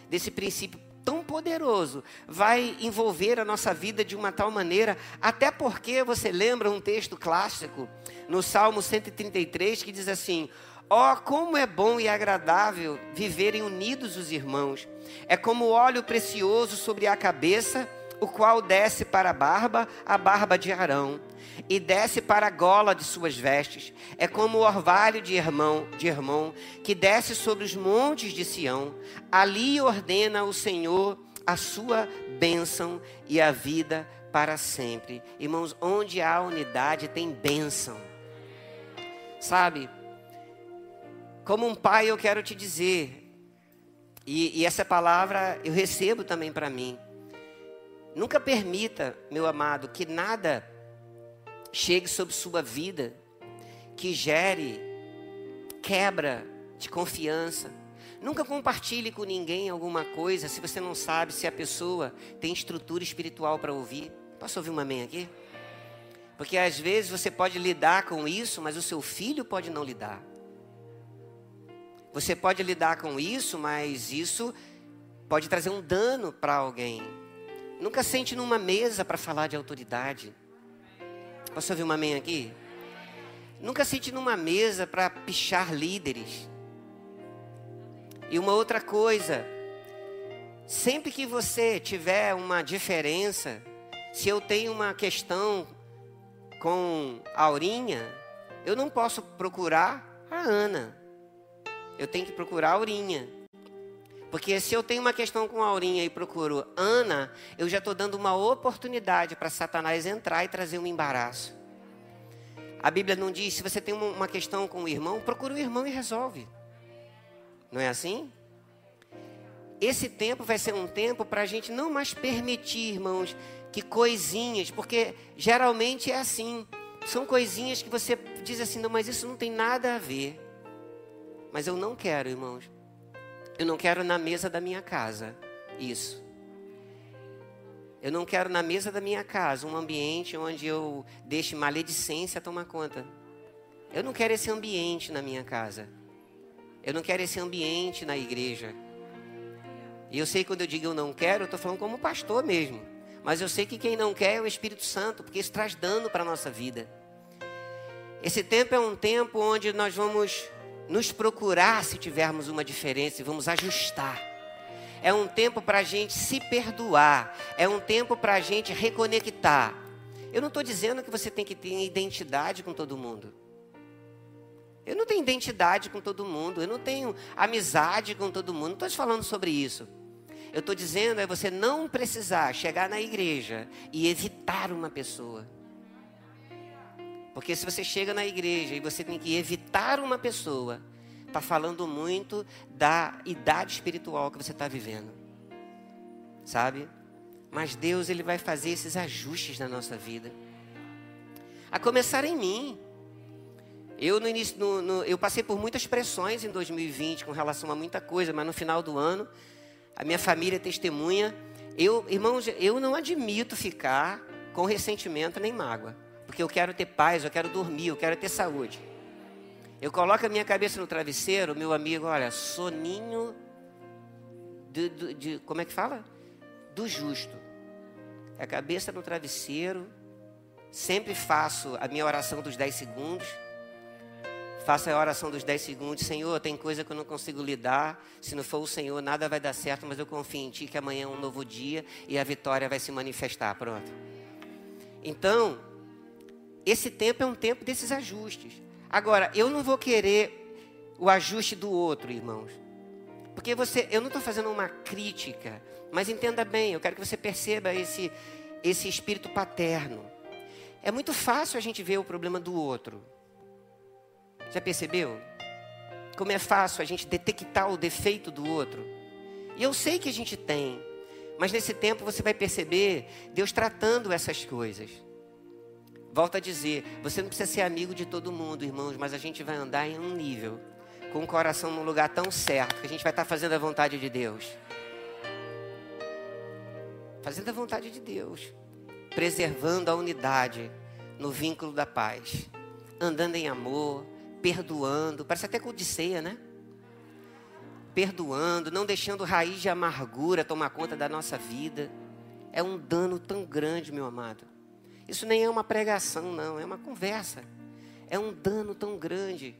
desse princípio tão poderoso vai envolver a nossa vida de uma tal maneira, até porque você lembra um texto clássico no Salmo 133 que diz assim: Ó, oh, como é bom e agradável viverem unidos os irmãos. É como óleo precioso sobre a cabeça, o qual desce para a barba, a barba de Arão, e desce para a gola de suas vestes. É como o orvalho de irmão, de irmão, que desce sobre os montes de Sião. Ali ordena o Senhor a sua bênção e a vida para sempre. Irmãos, onde há unidade tem bênção. Sabe? Como um pai, eu quero te dizer, e, e essa palavra eu recebo também para mim. Nunca permita, meu amado, que nada chegue sobre sua vida que gere quebra de confiança. Nunca compartilhe com ninguém alguma coisa se você não sabe se a pessoa tem estrutura espiritual para ouvir. Posso ouvir uma amém aqui? Porque às vezes você pode lidar com isso, mas o seu filho pode não lidar. Você pode lidar com isso, mas isso pode trazer um dano para alguém. Nunca sente numa mesa para falar de autoridade. Posso ouvir uma amém aqui? Nunca sente numa mesa para pichar líderes. E uma outra coisa, sempre que você tiver uma diferença, se eu tenho uma questão com a Aurinha, eu não posso procurar a Ana. Eu tenho que procurar a Aurinha. Porque se eu tenho uma questão com a Aurinha e procuro Ana, eu já estou dando uma oportunidade para Satanás entrar e trazer um embaraço. A Bíblia não diz, se você tem uma questão com o irmão, procura o irmão e resolve. Não é assim? Esse tempo vai ser um tempo para a gente não mais permitir, irmãos, que coisinhas, porque geralmente é assim. São coisinhas que você diz assim, não, mas isso não tem nada a ver. Mas eu não quero, irmãos. Eu não quero na mesa da minha casa isso. Eu não quero na mesa da minha casa um ambiente onde eu deixe maledicência tomar conta. Eu não quero esse ambiente na minha casa. Eu não quero esse ambiente na igreja. E eu sei quando eu digo eu não quero, eu estou falando como pastor mesmo. Mas eu sei que quem não quer é o Espírito Santo, porque isso traz dano para a nossa vida. Esse tempo é um tempo onde nós vamos nos procurar se tivermos uma diferença e vamos ajustar. É um tempo para a gente se perdoar. É um tempo para a gente reconectar. Eu não estou dizendo que você tem que ter identidade com todo mundo. Eu não tenho identidade com todo mundo. Eu não tenho amizade com todo mundo. Não estou te falando sobre isso. Eu estou dizendo é você não precisar chegar na igreja e evitar uma pessoa. Porque se você chega na igreja e você tem que evitar uma pessoa, está falando muito da idade espiritual que você está vivendo. Sabe? Mas Deus ele vai fazer esses ajustes na nossa vida. A começar em mim. Eu no início, no, no, eu passei por muitas pressões em 2020 com relação a muita coisa, mas no final do ano, a minha família testemunha. Eu, irmãos, eu não admito ficar com ressentimento nem mágoa. Porque eu quero ter paz, eu quero dormir, eu quero ter saúde. Eu coloco a minha cabeça no travesseiro, meu amigo, olha, soninho de, de, de como é que fala? Do justo. A cabeça no travesseiro. Sempre faço a minha oração dos 10 segundos. Faço a oração dos 10 segundos. Senhor, tem coisa que eu não consigo lidar. Se não for o Senhor, nada vai dar certo, mas eu confio em Ti que amanhã é um novo dia e a vitória vai se manifestar. Pronto. Então, esse tempo é um tempo desses ajustes. Agora, eu não vou querer o ajuste do outro, irmãos. Porque você, eu não estou fazendo uma crítica, mas entenda bem, eu quero que você perceba esse, esse espírito paterno. É muito fácil a gente ver o problema do outro. Já percebeu? Como é fácil a gente detectar o defeito do outro. E eu sei que a gente tem, mas nesse tempo você vai perceber Deus tratando essas coisas. Volto a dizer, você não precisa ser amigo de todo mundo, irmãos, mas a gente vai andar em um nível, com o coração num lugar tão certo, que a gente vai estar fazendo a vontade de Deus. Fazendo a vontade de Deus, preservando a unidade no vínculo da paz, andando em amor, perdoando, parece até codiceia, né? Perdoando, não deixando raiz de amargura tomar conta da nossa vida. É um dano tão grande, meu amado. Isso nem é uma pregação, não, é uma conversa. É um dano tão grande.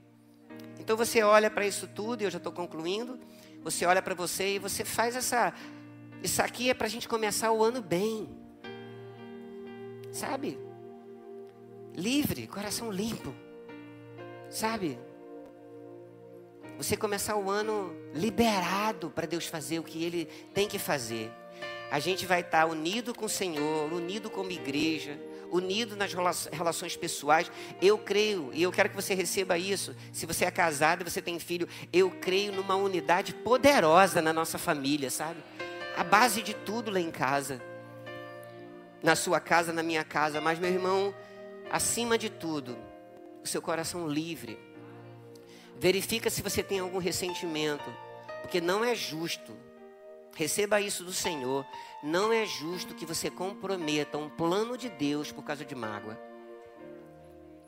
Então você olha para isso tudo, e eu já estou concluindo. Você olha para você e você faz essa. Isso aqui é para a gente começar o ano bem. Sabe? Livre, coração limpo. Sabe? Você começar o ano liberado para Deus fazer o que Ele tem que fazer. A gente vai estar unido com o Senhor, unido como igreja, unido nas relações pessoais. Eu creio, e eu quero que você receba isso. Se você é casado e você tem filho, eu creio numa unidade poderosa na nossa família, sabe? A base de tudo lá em casa. Na sua casa, na minha casa. Mas, meu irmão, acima de tudo, o seu coração livre. Verifica se você tem algum ressentimento, porque não é justo Receba isso do Senhor. Não é justo que você comprometa um plano de Deus por causa de mágoa.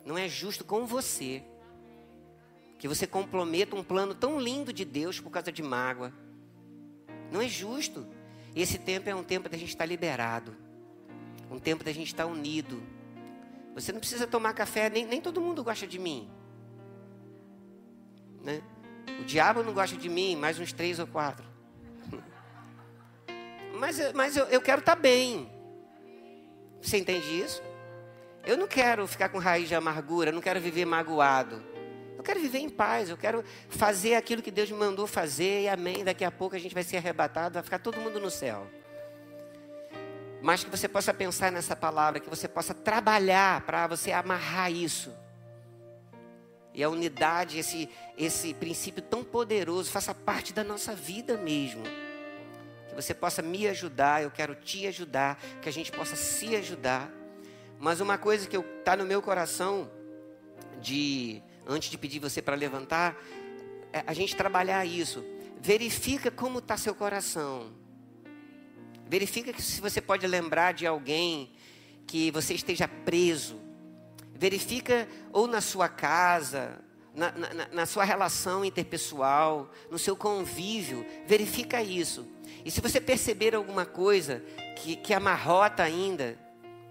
Não é justo com você que você comprometa um plano tão lindo de Deus por causa de mágoa. Não é justo. Esse tempo é um tempo da gente estar liberado. Um tempo da gente estar unido. Você não precisa tomar café, nem, nem todo mundo gosta de mim. Né? O diabo não gosta de mim, mais uns três ou quatro mas, mas eu, eu quero estar tá bem. Você entende isso? Eu não quero ficar com raiz de amargura, não quero viver magoado. Eu quero viver em paz, eu quero fazer aquilo que Deus me mandou fazer, e amém. Daqui a pouco a gente vai ser arrebatado, vai ficar todo mundo no céu. Mas que você possa pensar nessa palavra, que você possa trabalhar para você amarrar isso. E a unidade, esse, esse princípio tão poderoso, faça parte da nossa vida mesmo que você possa me ajudar, eu quero te ajudar, que a gente possa se ajudar. Mas uma coisa que está no meu coração, de antes de pedir você para levantar, é a gente trabalhar isso. Verifica como está seu coração. Verifica se você pode lembrar de alguém que você esteja preso. Verifica ou na sua casa, na, na, na, sua relação interpessoal, no seu convívio, verifica isso. E se você perceber alguma coisa que, que amarrota ainda,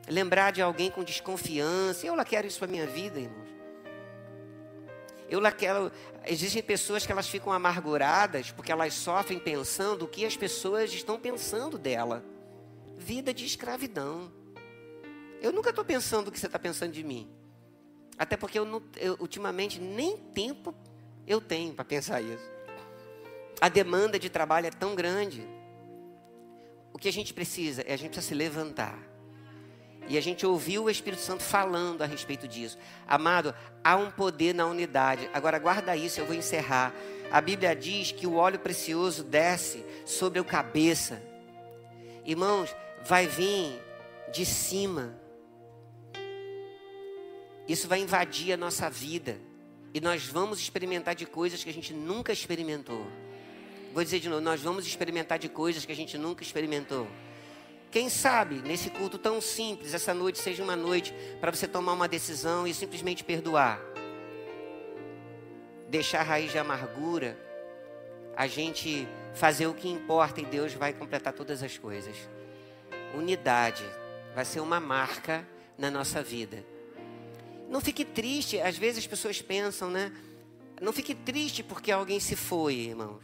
lembrar de alguém com desconfiança, eu lá quero isso para minha vida, irmãos. Eu naquela, existem pessoas que elas ficam amarguradas porque elas sofrem pensando o que as pessoas estão pensando dela. Vida de escravidão. Eu nunca estou pensando o que você está pensando de mim. Até porque eu, não, eu ultimamente nem tempo eu tenho para pensar isso. A demanda de trabalho é tão grande. O que a gente precisa é a gente precisa se levantar e a gente ouviu o Espírito Santo falando a respeito disso. Amado, há um poder na unidade. Agora guarda isso, eu vou encerrar. A Bíblia diz que o óleo precioso desce sobre a cabeça. Irmãos, vai vir de cima. Isso vai invadir a nossa vida. E nós vamos experimentar de coisas que a gente nunca experimentou. Vou dizer de novo, nós vamos experimentar de coisas que a gente nunca experimentou. Quem sabe nesse culto tão simples, essa noite seja uma noite para você tomar uma decisão e simplesmente perdoar. Deixar a raiz de amargura, a gente fazer o que importa e Deus vai completar todas as coisas. Unidade vai ser uma marca na nossa vida. Não fique triste, às vezes as pessoas pensam, né? Não fique triste porque alguém se foi, irmãos.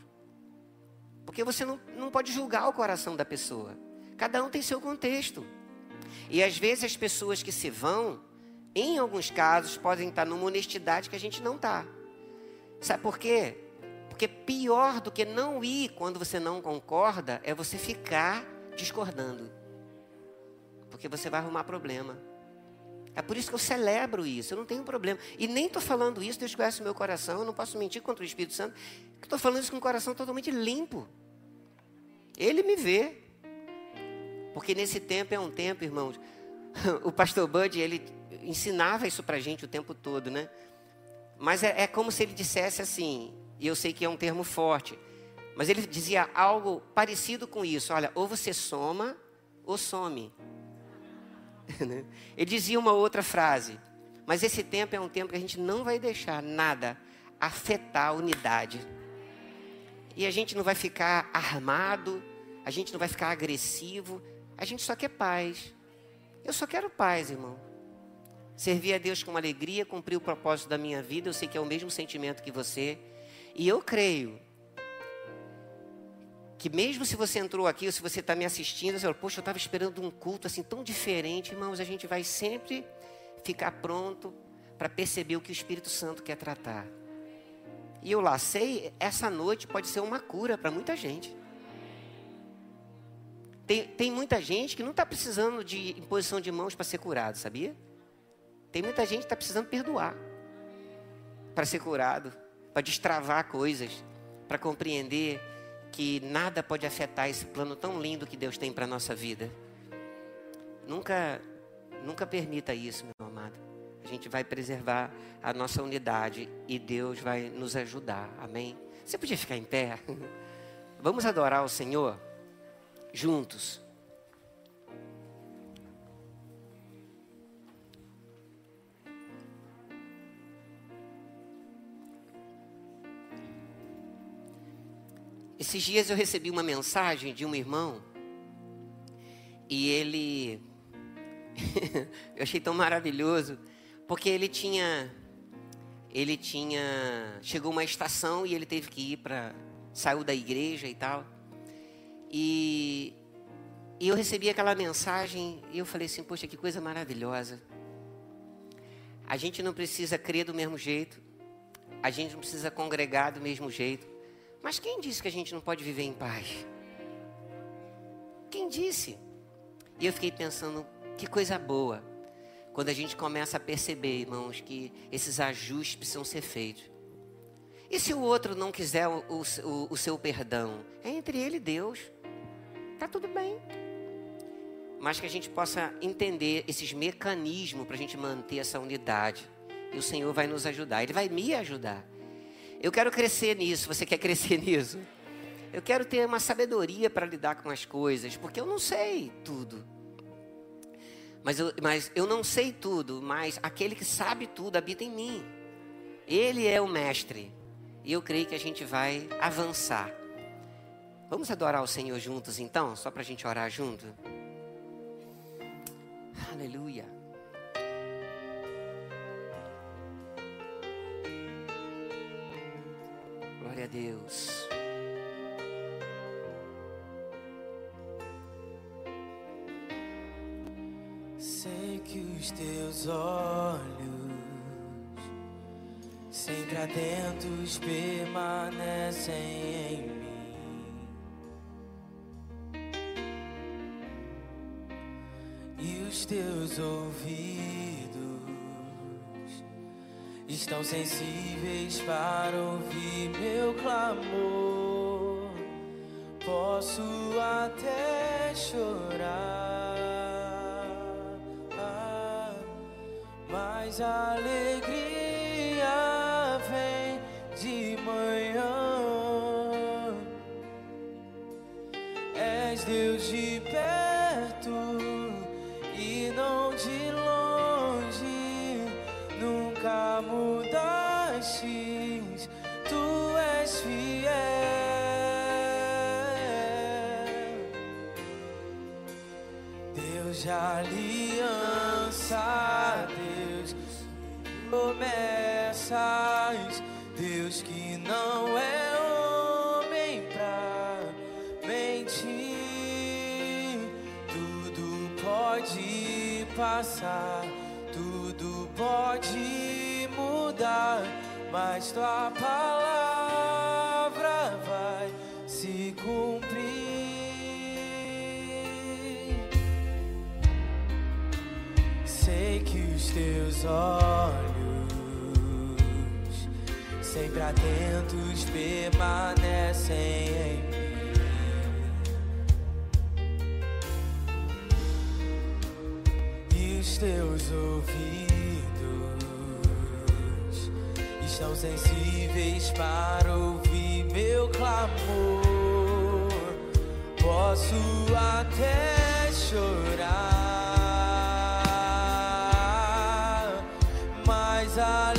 Porque você não, não pode julgar o coração da pessoa. Cada um tem seu contexto. E às vezes as pessoas que se vão, em alguns casos, podem estar numa honestidade que a gente não está. Sabe por quê? Porque pior do que não ir quando você não concorda é você ficar discordando. Porque você vai arrumar problema. É por isso que eu celebro isso, eu não tenho problema. E nem estou falando isso, Deus conhece o meu coração, eu não posso mentir contra o Espírito Santo. Estou falando isso com o coração totalmente limpo. Ele me vê. Porque nesse tempo é um tempo, irmãos. O pastor Bud, ele ensinava isso pra gente o tempo todo, né? Mas é, é como se ele dissesse assim, e eu sei que é um termo forte, mas ele dizia algo parecido com isso: olha, ou você soma ou some. Né? ele dizia uma outra frase, mas esse tempo é um tempo que a gente não vai deixar nada afetar a unidade. E a gente não vai ficar armado, a gente não vai ficar agressivo, a gente só quer paz. Eu só quero paz, irmão. Servir a Deus com alegria, cumprir o propósito da minha vida. Eu sei que é o mesmo sentimento que você. E eu creio que mesmo se você entrou aqui ou se você está me assistindo, você fala, poxa, eu estava esperando um culto assim tão diferente, irmãos, a gente vai sempre ficar pronto para perceber o que o Espírito Santo quer tratar. E eu lá sei, essa noite pode ser uma cura para muita gente. Tem, tem muita gente que não está precisando de imposição de mãos para ser curado, sabia? Tem muita gente que está precisando perdoar para ser curado, para destravar coisas, para compreender que nada pode afetar esse plano tão lindo que Deus tem para a nossa vida. Nunca, nunca permita isso, meu amado. A gente vai preservar a nossa unidade e Deus vai nos ajudar. Amém? Você podia ficar em pé? Vamos adorar o Senhor? juntos. Esses dias eu recebi uma mensagem de um irmão e ele eu achei tão maravilhoso porque ele tinha ele tinha chegou uma estação e ele teve que ir para saiu da igreja e tal e, e eu recebi aquela mensagem e eu falei assim: Poxa, que coisa maravilhosa. A gente não precisa crer do mesmo jeito, a gente não precisa congregar do mesmo jeito. Mas quem disse que a gente não pode viver em paz? Quem disse? E eu fiquei pensando, que coisa boa. Quando a gente começa a perceber, irmãos, que esses ajustes precisam ser feitos. E se o outro não quiser o, o, o seu perdão? É entre ele e Deus. Está tudo bem. Mas que a gente possa entender esses mecanismos para a gente manter essa unidade. E o Senhor vai nos ajudar. Ele vai me ajudar. Eu quero crescer nisso. Você quer crescer nisso? Eu quero ter uma sabedoria para lidar com as coisas, porque eu não sei tudo. Mas eu, mas eu não sei tudo, mas aquele que sabe tudo habita em mim. Ele é o mestre. E eu creio que a gente vai avançar. Vamos adorar o Senhor juntos então, só para a gente orar junto? Aleluia. Glória a Deus. Sei que os teus olhos sempre atentos permanecem em mim. E os teus ouvidos estão sensíveis para ouvir meu clamor. Posso até chorar, mas a alegria vem de manhã. És Deus de promessas, Deus que não é homem pra mentir. Tudo pode passar, tudo pode mudar, mas tua palavra vai se cumprir. Sei que os teus olhos, atentos, permanecem em mim. E os teus ouvidos estão sensíveis para ouvir meu clamor. Posso até chorar, mas a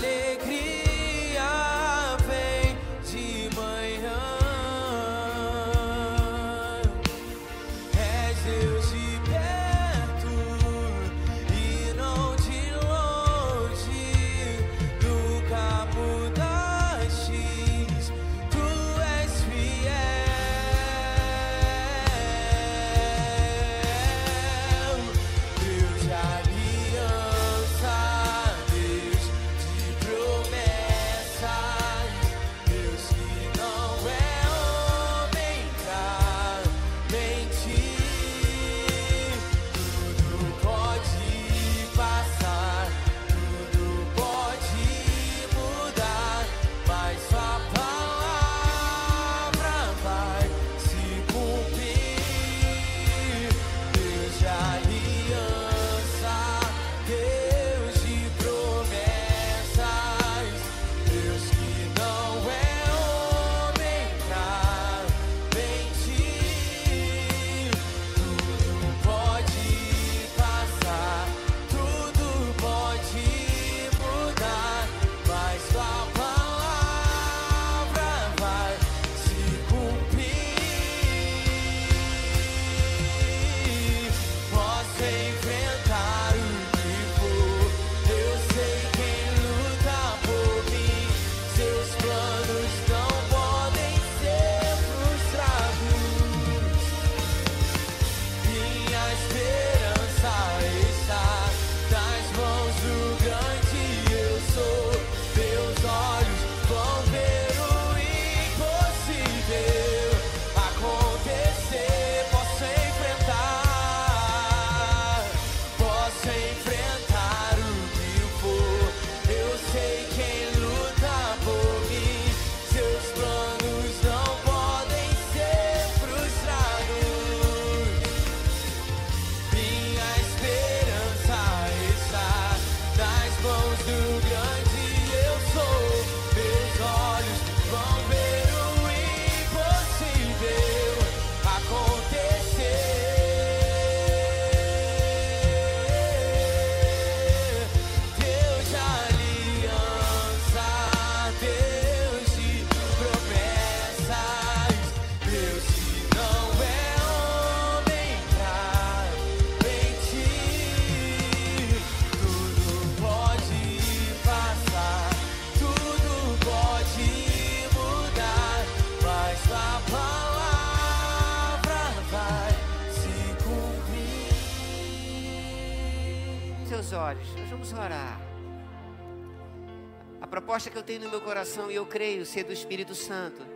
A proposta que eu tenho no meu coração, e eu creio ser do Espírito Santo,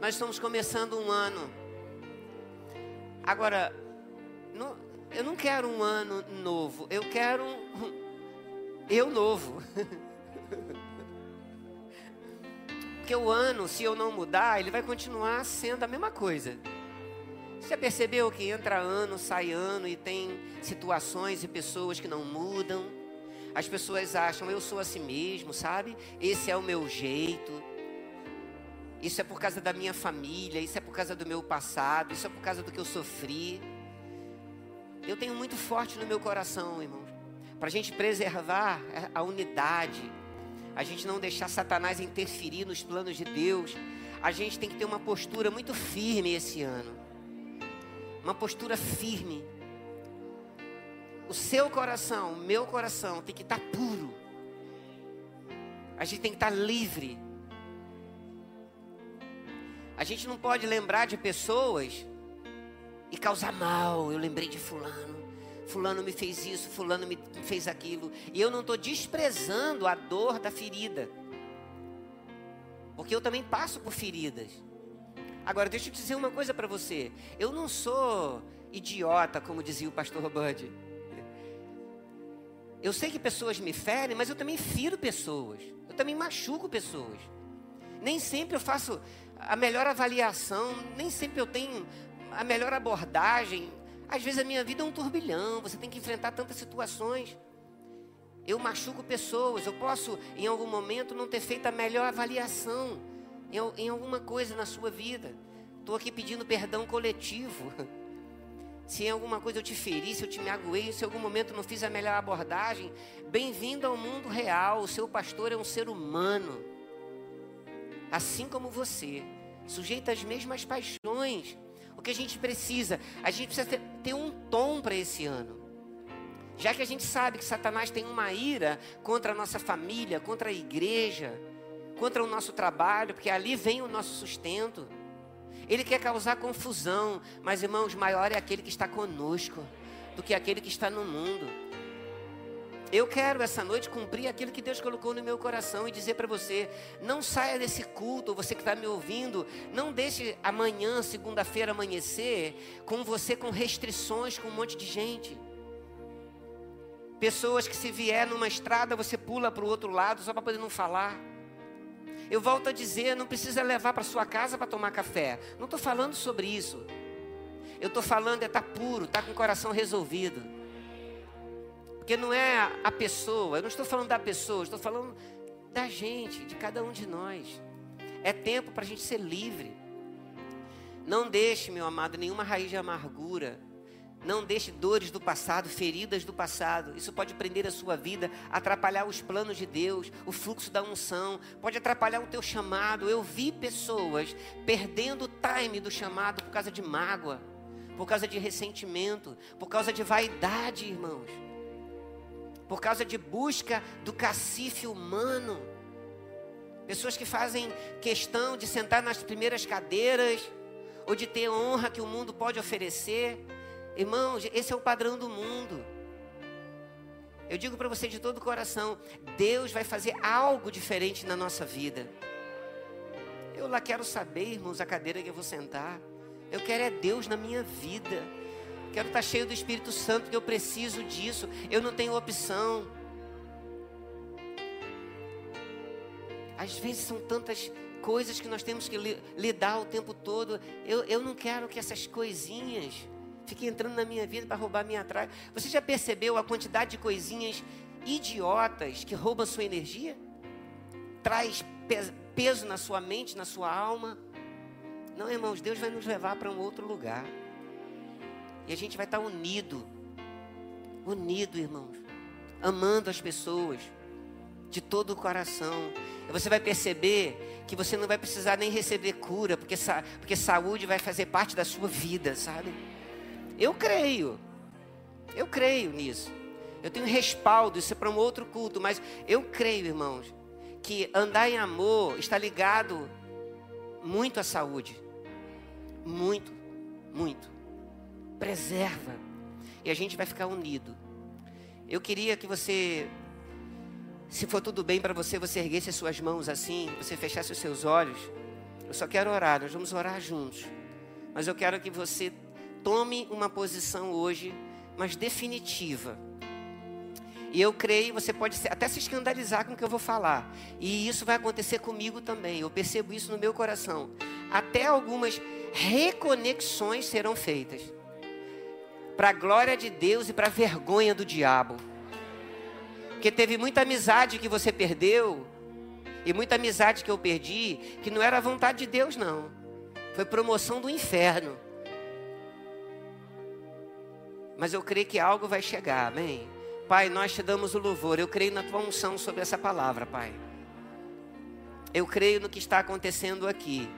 nós estamos começando um ano. Agora, não, eu não quero um ano novo, eu quero um, eu novo. Porque o ano, se eu não mudar, ele vai continuar sendo a mesma coisa. Você já percebeu que entra ano, sai ano e tem situações e pessoas que não mudam? As pessoas acham, eu sou assim mesmo, sabe? Esse é o meu jeito. Isso é por causa da minha família, isso é por causa do meu passado, isso é por causa do que eu sofri. Eu tenho muito forte no meu coração, irmãos, para a gente preservar a unidade, a gente não deixar Satanás interferir nos planos de Deus. A gente tem que ter uma postura muito firme esse ano. Uma postura firme. O seu coração, o meu coração tem que estar puro. A gente tem que estar livre. A gente não pode lembrar de pessoas e causar mal. Eu lembrei de fulano. Fulano me fez isso, fulano me fez aquilo. E eu não estou desprezando a dor da ferida. Porque eu também passo por feridas. Agora, deixa eu dizer uma coisa para você. Eu não sou idiota, como dizia o pastor Bud. Eu sei que pessoas me ferem, mas eu também firo pessoas. Eu também machuco pessoas. Nem sempre eu faço a melhor avaliação, nem sempre eu tenho a melhor abordagem. Às vezes a minha vida é um turbilhão, você tem que enfrentar tantas situações. Eu machuco pessoas, eu posso em algum momento não ter feito a melhor avaliação em, em alguma coisa na sua vida. Estou aqui pedindo perdão coletivo. Se em alguma coisa eu te feri, se eu te magoei, se em algum momento não fiz a melhor abordagem, bem-vindo ao mundo real. O seu pastor é um ser humano, assim como você, sujeito às mesmas paixões que a gente precisa? A gente precisa ter um tom para esse ano. Já que a gente sabe que Satanás tem uma ira contra a nossa família, contra a igreja, contra o nosso trabalho, porque ali vem o nosso sustento. Ele quer causar confusão, mas irmãos, maior é aquele que está conosco do que aquele que está no mundo. Eu quero essa noite cumprir aquilo que Deus colocou no meu coração e dizer para você: não saia desse culto, você que está me ouvindo, não deixe amanhã, segunda-feira, amanhecer com você com restrições, com um monte de gente. Pessoas que se vier numa estrada, você pula para o outro lado só para poder não falar. Eu volto a dizer, não precisa levar para sua casa para tomar café. Não estou falando sobre isso. Eu estou falando é estar tá puro, estar tá com o coração resolvido. Porque não é a pessoa, eu não estou falando da pessoa, estou falando da gente, de cada um de nós. É tempo para a gente ser livre. Não deixe, meu amado, nenhuma raiz de amargura. Não deixe dores do passado, feridas do passado. Isso pode prender a sua vida, atrapalhar os planos de Deus, o fluxo da unção, pode atrapalhar o teu chamado. Eu vi pessoas perdendo o time do chamado por causa de mágoa, por causa de ressentimento, por causa de vaidade, irmãos por causa de busca do cacife humano. Pessoas que fazem questão de sentar nas primeiras cadeiras, ou de ter honra que o mundo pode oferecer. Irmãos, esse é o padrão do mundo. Eu digo para você de todo o coração: Deus vai fazer algo diferente na nossa vida. Eu lá quero saber, irmãos, a cadeira que eu vou sentar. Eu quero é Deus na minha vida. Quero estar cheio do Espírito Santo, porque eu preciso disso. Eu não tenho opção. Às vezes são tantas coisas que nós temos que lidar o tempo todo. Eu, eu não quero que essas coisinhas fiquem entrando na minha vida para roubar minha atrás. Você já percebeu a quantidade de coisinhas idiotas que roubam sua energia? Traz peso na sua mente, na sua alma? Não, irmãos, Deus vai nos levar para um outro lugar. E a gente vai estar unido. Unido, irmãos. Amando as pessoas. De todo o coração. E você vai perceber que você não vai precisar nem receber cura, porque, porque saúde vai fazer parte da sua vida, sabe? Eu creio. Eu creio nisso. Eu tenho respaldo, isso é para um outro culto, mas eu creio, irmãos, que andar em amor está ligado muito à saúde. Muito, muito preserva. E a gente vai ficar unido. Eu queria que você, se for tudo bem para você, você erguesse as suas mãos assim, você fechasse os seus olhos. Eu só quero orar, nós vamos orar juntos. Mas eu quero que você tome uma posição hoje, mas definitiva. E eu creio, você pode até se escandalizar com o que eu vou falar. E isso vai acontecer comigo também. Eu percebo isso no meu coração. Até algumas reconexões serão feitas para a glória de Deus e para a vergonha do diabo. Porque teve muita amizade que você perdeu, e muita amizade que eu perdi, que não era vontade de Deus, não. Foi promoção do inferno. Mas eu creio que algo vai chegar, amém? Pai, nós te damos o louvor. Eu creio na tua unção sobre essa palavra, Pai. Eu creio no que está acontecendo aqui.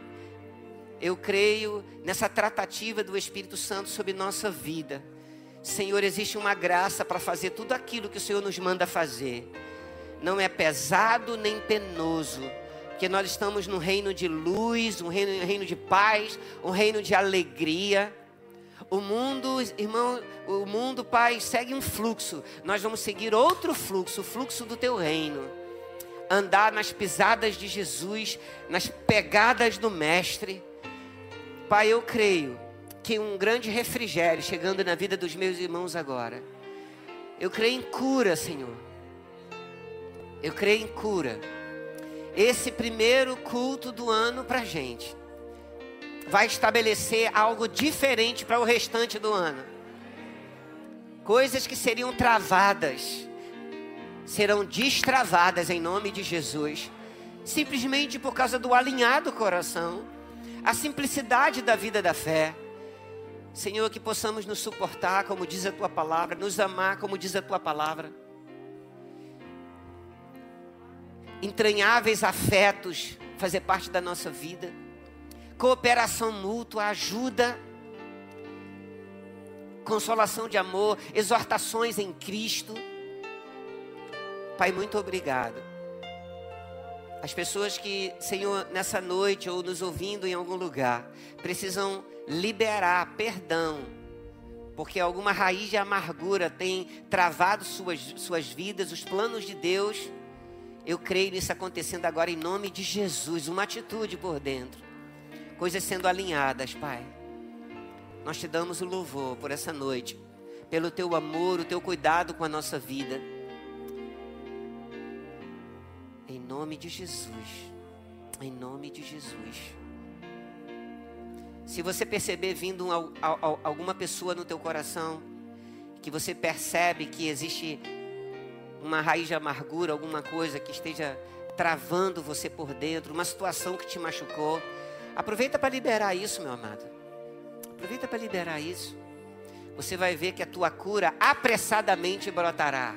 Eu creio nessa tratativa do Espírito Santo sobre nossa vida. Senhor, existe uma graça para fazer tudo aquilo que o Senhor nos manda fazer. Não é pesado nem penoso, que nós estamos no reino de luz, um reino, um reino de paz, um reino de alegria. O mundo, irmão, o mundo, Pai, segue um fluxo. Nós vamos seguir outro fluxo, o fluxo do teu reino. Andar nas pisadas de Jesus, nas pegadas do Mestre. Pai, eu creio que um grande refrigério chegando na vida dos meus irmãos agora. Eu creio em cura, Senhor. Eu creio em cura. Esse primeiro culto do ano para gente vai estabelecer algo diferente para o restante do ano. Coisas que seriam travadas serão destravadas em nome de Jesus, simplesmente por causa do alinhado coração a simplicidade da vida da fé. Senhor, que possamos nos suportar, como diz a tua palavra, nos amar, como diz a tua palavra. Entranháveis afetos fazer parte da nossa vida. Cooperação mútua, ajuda, consolação de amor, exortações em Cristo. Pai, muito obrigado as pessoas que, Senhor, nessa noite ou nos ouvindo em algum lugar, precisam liberar perdão, porque alguma raiz de amargura tem travado suas, suas vidas, os planos de Deus. Eu creio nisso acontecendo agora em nome de Jesus, uma atitude por dentro, coisas sendo alinhadas, Pai. Nós te damos o louvor por essa noite, pelo teu amor, o teu cuidado com a nossa vida. Em nome de Jesus. Em nome de Jesus. Se você perceber vindo um, alguma pessoa no teu coração, que você percebe que existe uma raiz de amargura, alguma coisa que esteja travando você por dentro, uma situação que te machucou, aproveita para liberar isso, meu amado. Aproveita para liberar isso. Você vai ver que a tua cura apressadamente brotará.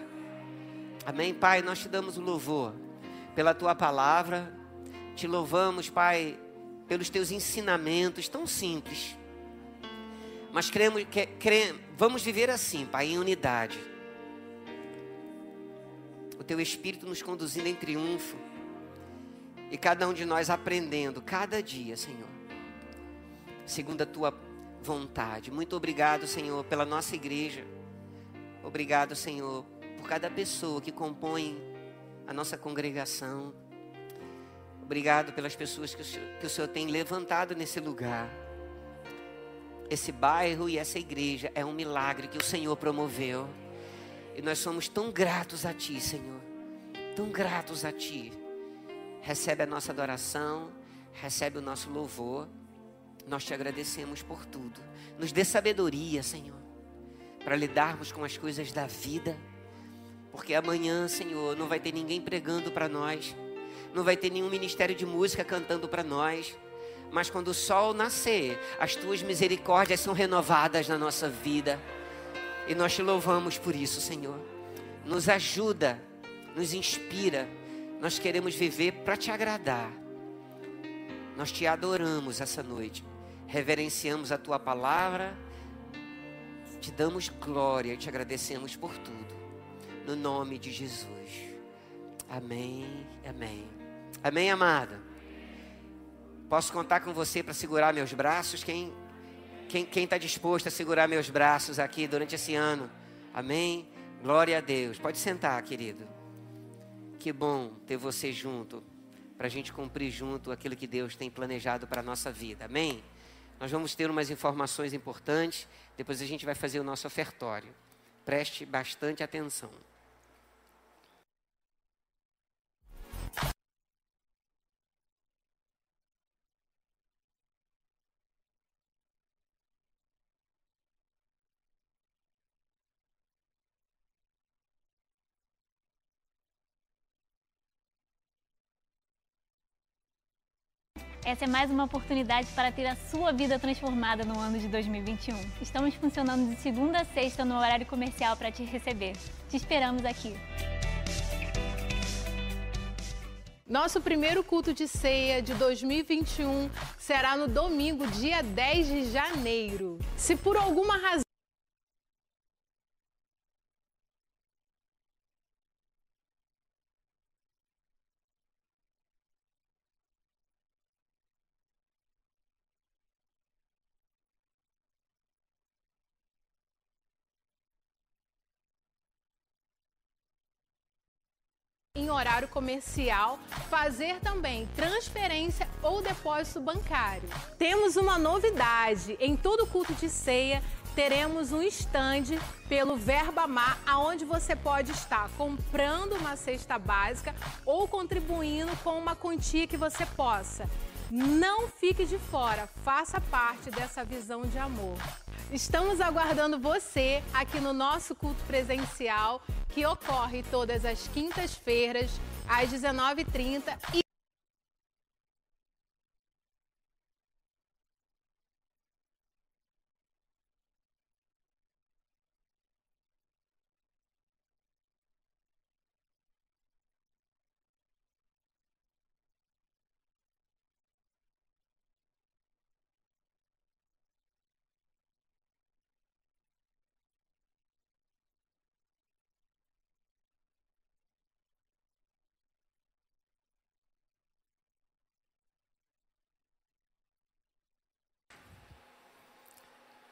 Amém, Pai? Nós te damos o louvor pela tua palavra. Te louvamos, Pai, pelos teus ensinamentos tão simples. Mas cremos, que, cremos, vamos viver assim, Pai, em unidade. O teu Espírito nos conduzindo em triunfo. E cada um de nós aprendendo cada dia, Senhor. Segundo a tua vontade. Muito obrigado, Senhor, pela nossa igreja. Obrigado, Senhor, por cada pessoa que compõe a nossa congregação. Obrigado pelas pessoas que o, Senhor, que o Senhor tem levantado nesse lugar. Esse bairro e essa igreja é um milagre que o Senhor promoveu. E nós somos tão gratos a Ti, Senhor. Tão gratos a Ti. Recebe a nossa adoração, recebe o nosso louvor. Nós te agradecemos por tudo. Nos dê sabedoria, Senhor, para lidarmos com as coisas da vida porque amanhã, Senhor, não vai ter ninguém pregando para nós, não vai ter nenhum ministério de música cantando para nós. Mas quando o sol nascer, as tuas misericórdias são renovadas na nossa vida. E nós te louvamos por isso, Senhor. Nos ajuda, nos inspira. Nós queremos viver para te agradar. Nós te adoramos essa noite. Reverenciamos a tua palavra. Te damos glória e te agradecemos por tudo no nome de Jesus. Amém, amém. Amém, amada. Posso contar com você para segurar meus braços? Quem quem está disposto a segurar meus braços aqui durante esse ano? Amém? Glória a Deus. Pode sentar, querido. Que bom ter você junto, para a gente cumprir junto aquilo que Deus tem planejado para a nossa vida. Amém? Nós vamos ter umas informações importantes, depois a gente vai fazer o nosso ofertório. Preste bastante atenção. Essa é mais uma oportunidade para ter a sua vida transformada no ano de 2021. Estamos funcionando de segunda a sexta no horário comercial para te receber. Te esperamos aqui. Nosso primeiro culto de ceia de 2021 será no domingo, dia 10 de janeiro. Se por alguma razão horário comercial, fazer também transferência ou depósito bancário. Temos uma novidade: em todo culto de ceia teremos um stand pelo Verbamar, aonde você pode estar comprando uma cesta básica ou contribuindo com uma quantia que você possa. Não fique de fora, faça parte dessa visão de amor. Estamos aguardando você aqui no nosso culto presencial, que ocorre todas as quintas-feiras, às 19h30.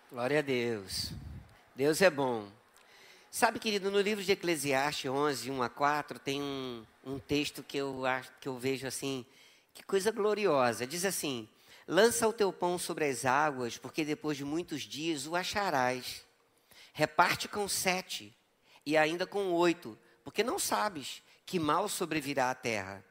Glória a Deus. Deus é bom. Sabe, querido, no livro de Eclesiastes 11, 1 a 4, tem um, um texto que eu, acho, que eu vejo assim, que coisa gloriosa. Diz assim: Lança o teu pão sobre as águas, porque depois de muitos dias o acharás. Reparte com sete, e ainda com oito, porque não sabes que mal sobrevirá à terra.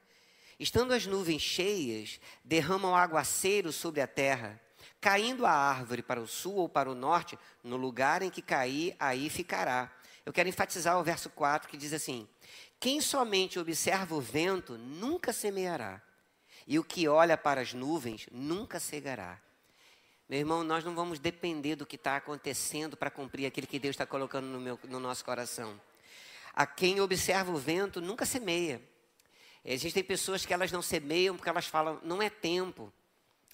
Estando as nuvens cheias, derramam aguaceiro sobre a terra Caindo a árvore para o sul ou para o norte, no lugar em que cair, aí ficará. Eu quero enfatizar o verso 4 que diz assim: Quem somente observa o vento nunca semeará, e o que olha para as nuvens nunca cegará. Meu irmão, nós não vamos depender do que está acontecendo para cumprir aquilo que Deus está colocando no, meu, no nosso coração. A quem observa o vento nunca semeia. Existem pessoas que elas não semeiam porque elas falam, não é tempo.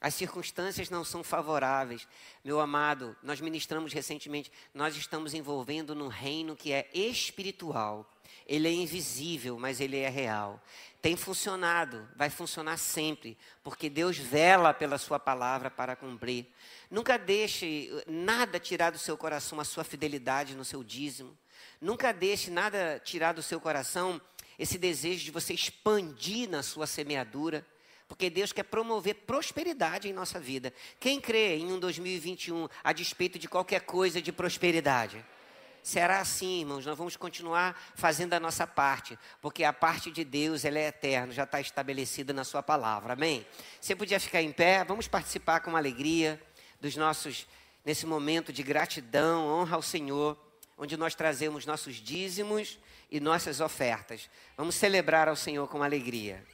As circunstâncias não são favoráveis. Meu amado, nós ministramos recentemente, nós estamos envolvendo num reino que é espiritual. Ele é invisível, mas ele é real. Tem funcionado, vai funcionar sempre, porque Deus vela pela sua palavra para cumprir. Nunca deixe nada tirar do seu coração a sua fidelidade no seu dízimo. Nunca deixe nada tirar do seu coração esse desejo de você expandir na sua semeadura. Porque Deus quer promover prosperidade em nossa vida. Quem crê em um 2021 a despeito de qualquer coisa de prosperidade? Será assim, irmãos, nós vamos continuar fazendo a nossa parte, porque a parte de Deus ela é eterna, já está estabelecida na sua palavra, amém? Você podia ficar em pé, vamos participar com alegria dos nossos, nesse momento de gratidão, honra ao Senhor, onde nós trazemos nossos dízimos e nossas ofertas. Vamos celebrar ao Senhor com alegria.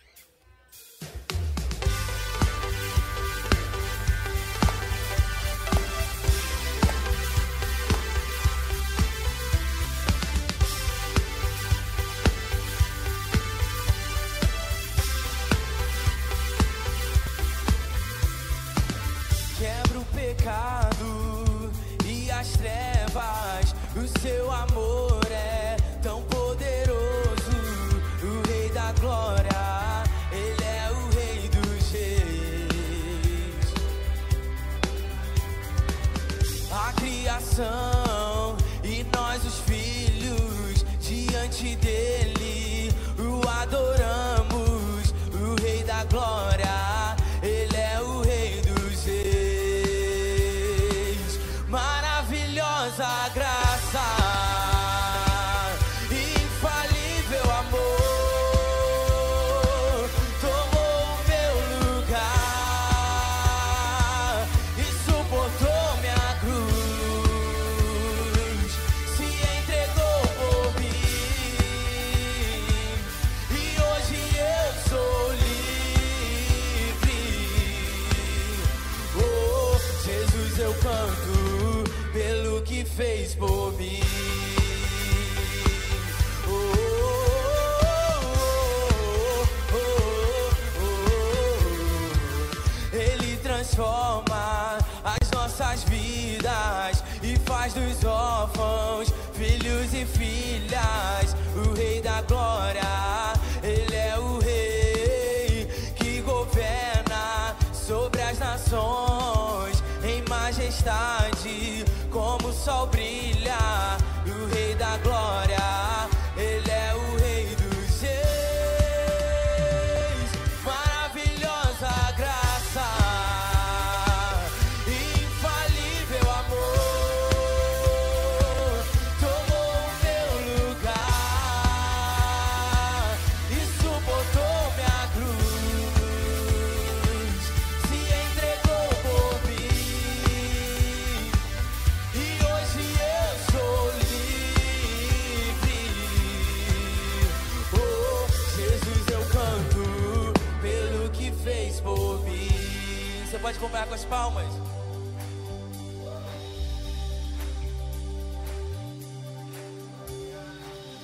Pode acompanhar com as palmas.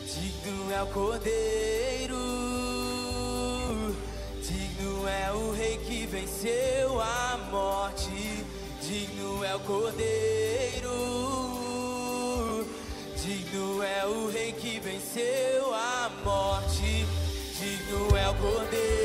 Digno é o Cordeiro, digno é o Rei que venceu a morte. Digno é o Cordeiro, digno é o Rei que venceu a morte. Digno é o Cordeiro,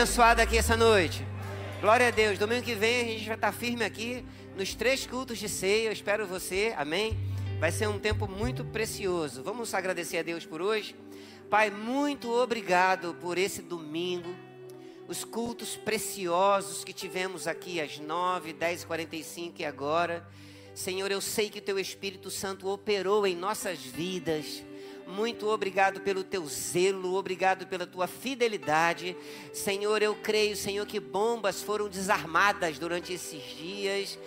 abençoado aqui essa noite. Glória a Deus. Domingo que vem a gente vai estar firme aqui nos três cultos de ceia. Eu espero você. Amém. Vai ser um tempo muito precioso. Vamos agradecer a Deus por hoje. Pai, muito obrigado por esse domingo. Os cultos preciosos que tivemos aqui às 9, 10 e 45 e agora. Senhor, eu sei que o Teu Espírito Santo operou em nossas vidas. Muito obrigado pelo teu zelo, obrigado pela tua fidelidade. Senhor, eu creio, Senhor, que bombas foram desarmadas durante esses dias.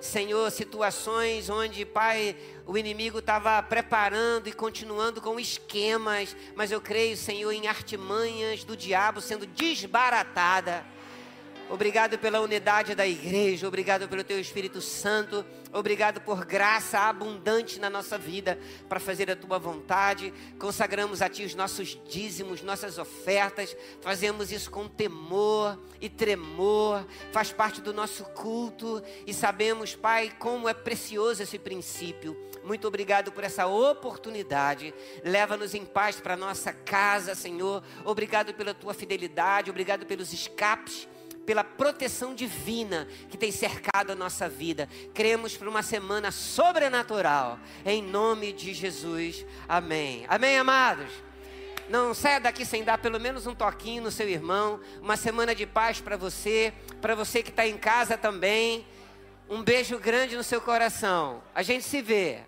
Senhor, situações onde, Pai, o inimigo estava preparando e continuando com esquemas, mas eu creio, Senhor, em artimanhas do diabo sendo desbaratada. Obrigado pela unidade da igreja, obrigado pelo teu Espírito Santo, obrigado por graça abundante na nossa vida para fazer a tua vontade. Consagramos a ti os nossos dízimos, nossas ofertas, fazemos isso com temor e tremor, faz parte do nosso culto e sabemos, Pai, como é precioso esse princípio. Muito obrigado por essa oportunidade. Leva-nos em paz para nossa casa, Senhor. Obrigado pela tua fidelidade, obrigado pelos escapes pela proteção divina que tem cercado a nossa vida. Cremos por uma semana sobrenatural, em nome de Jesus. Amém. Amém, amados. Não saia daqui sem dar pelo menos um toquinho no seu irmão. Uma semana de paz para você, para você que está em casa também. Um beijo grande no seu coração. A gente se vê.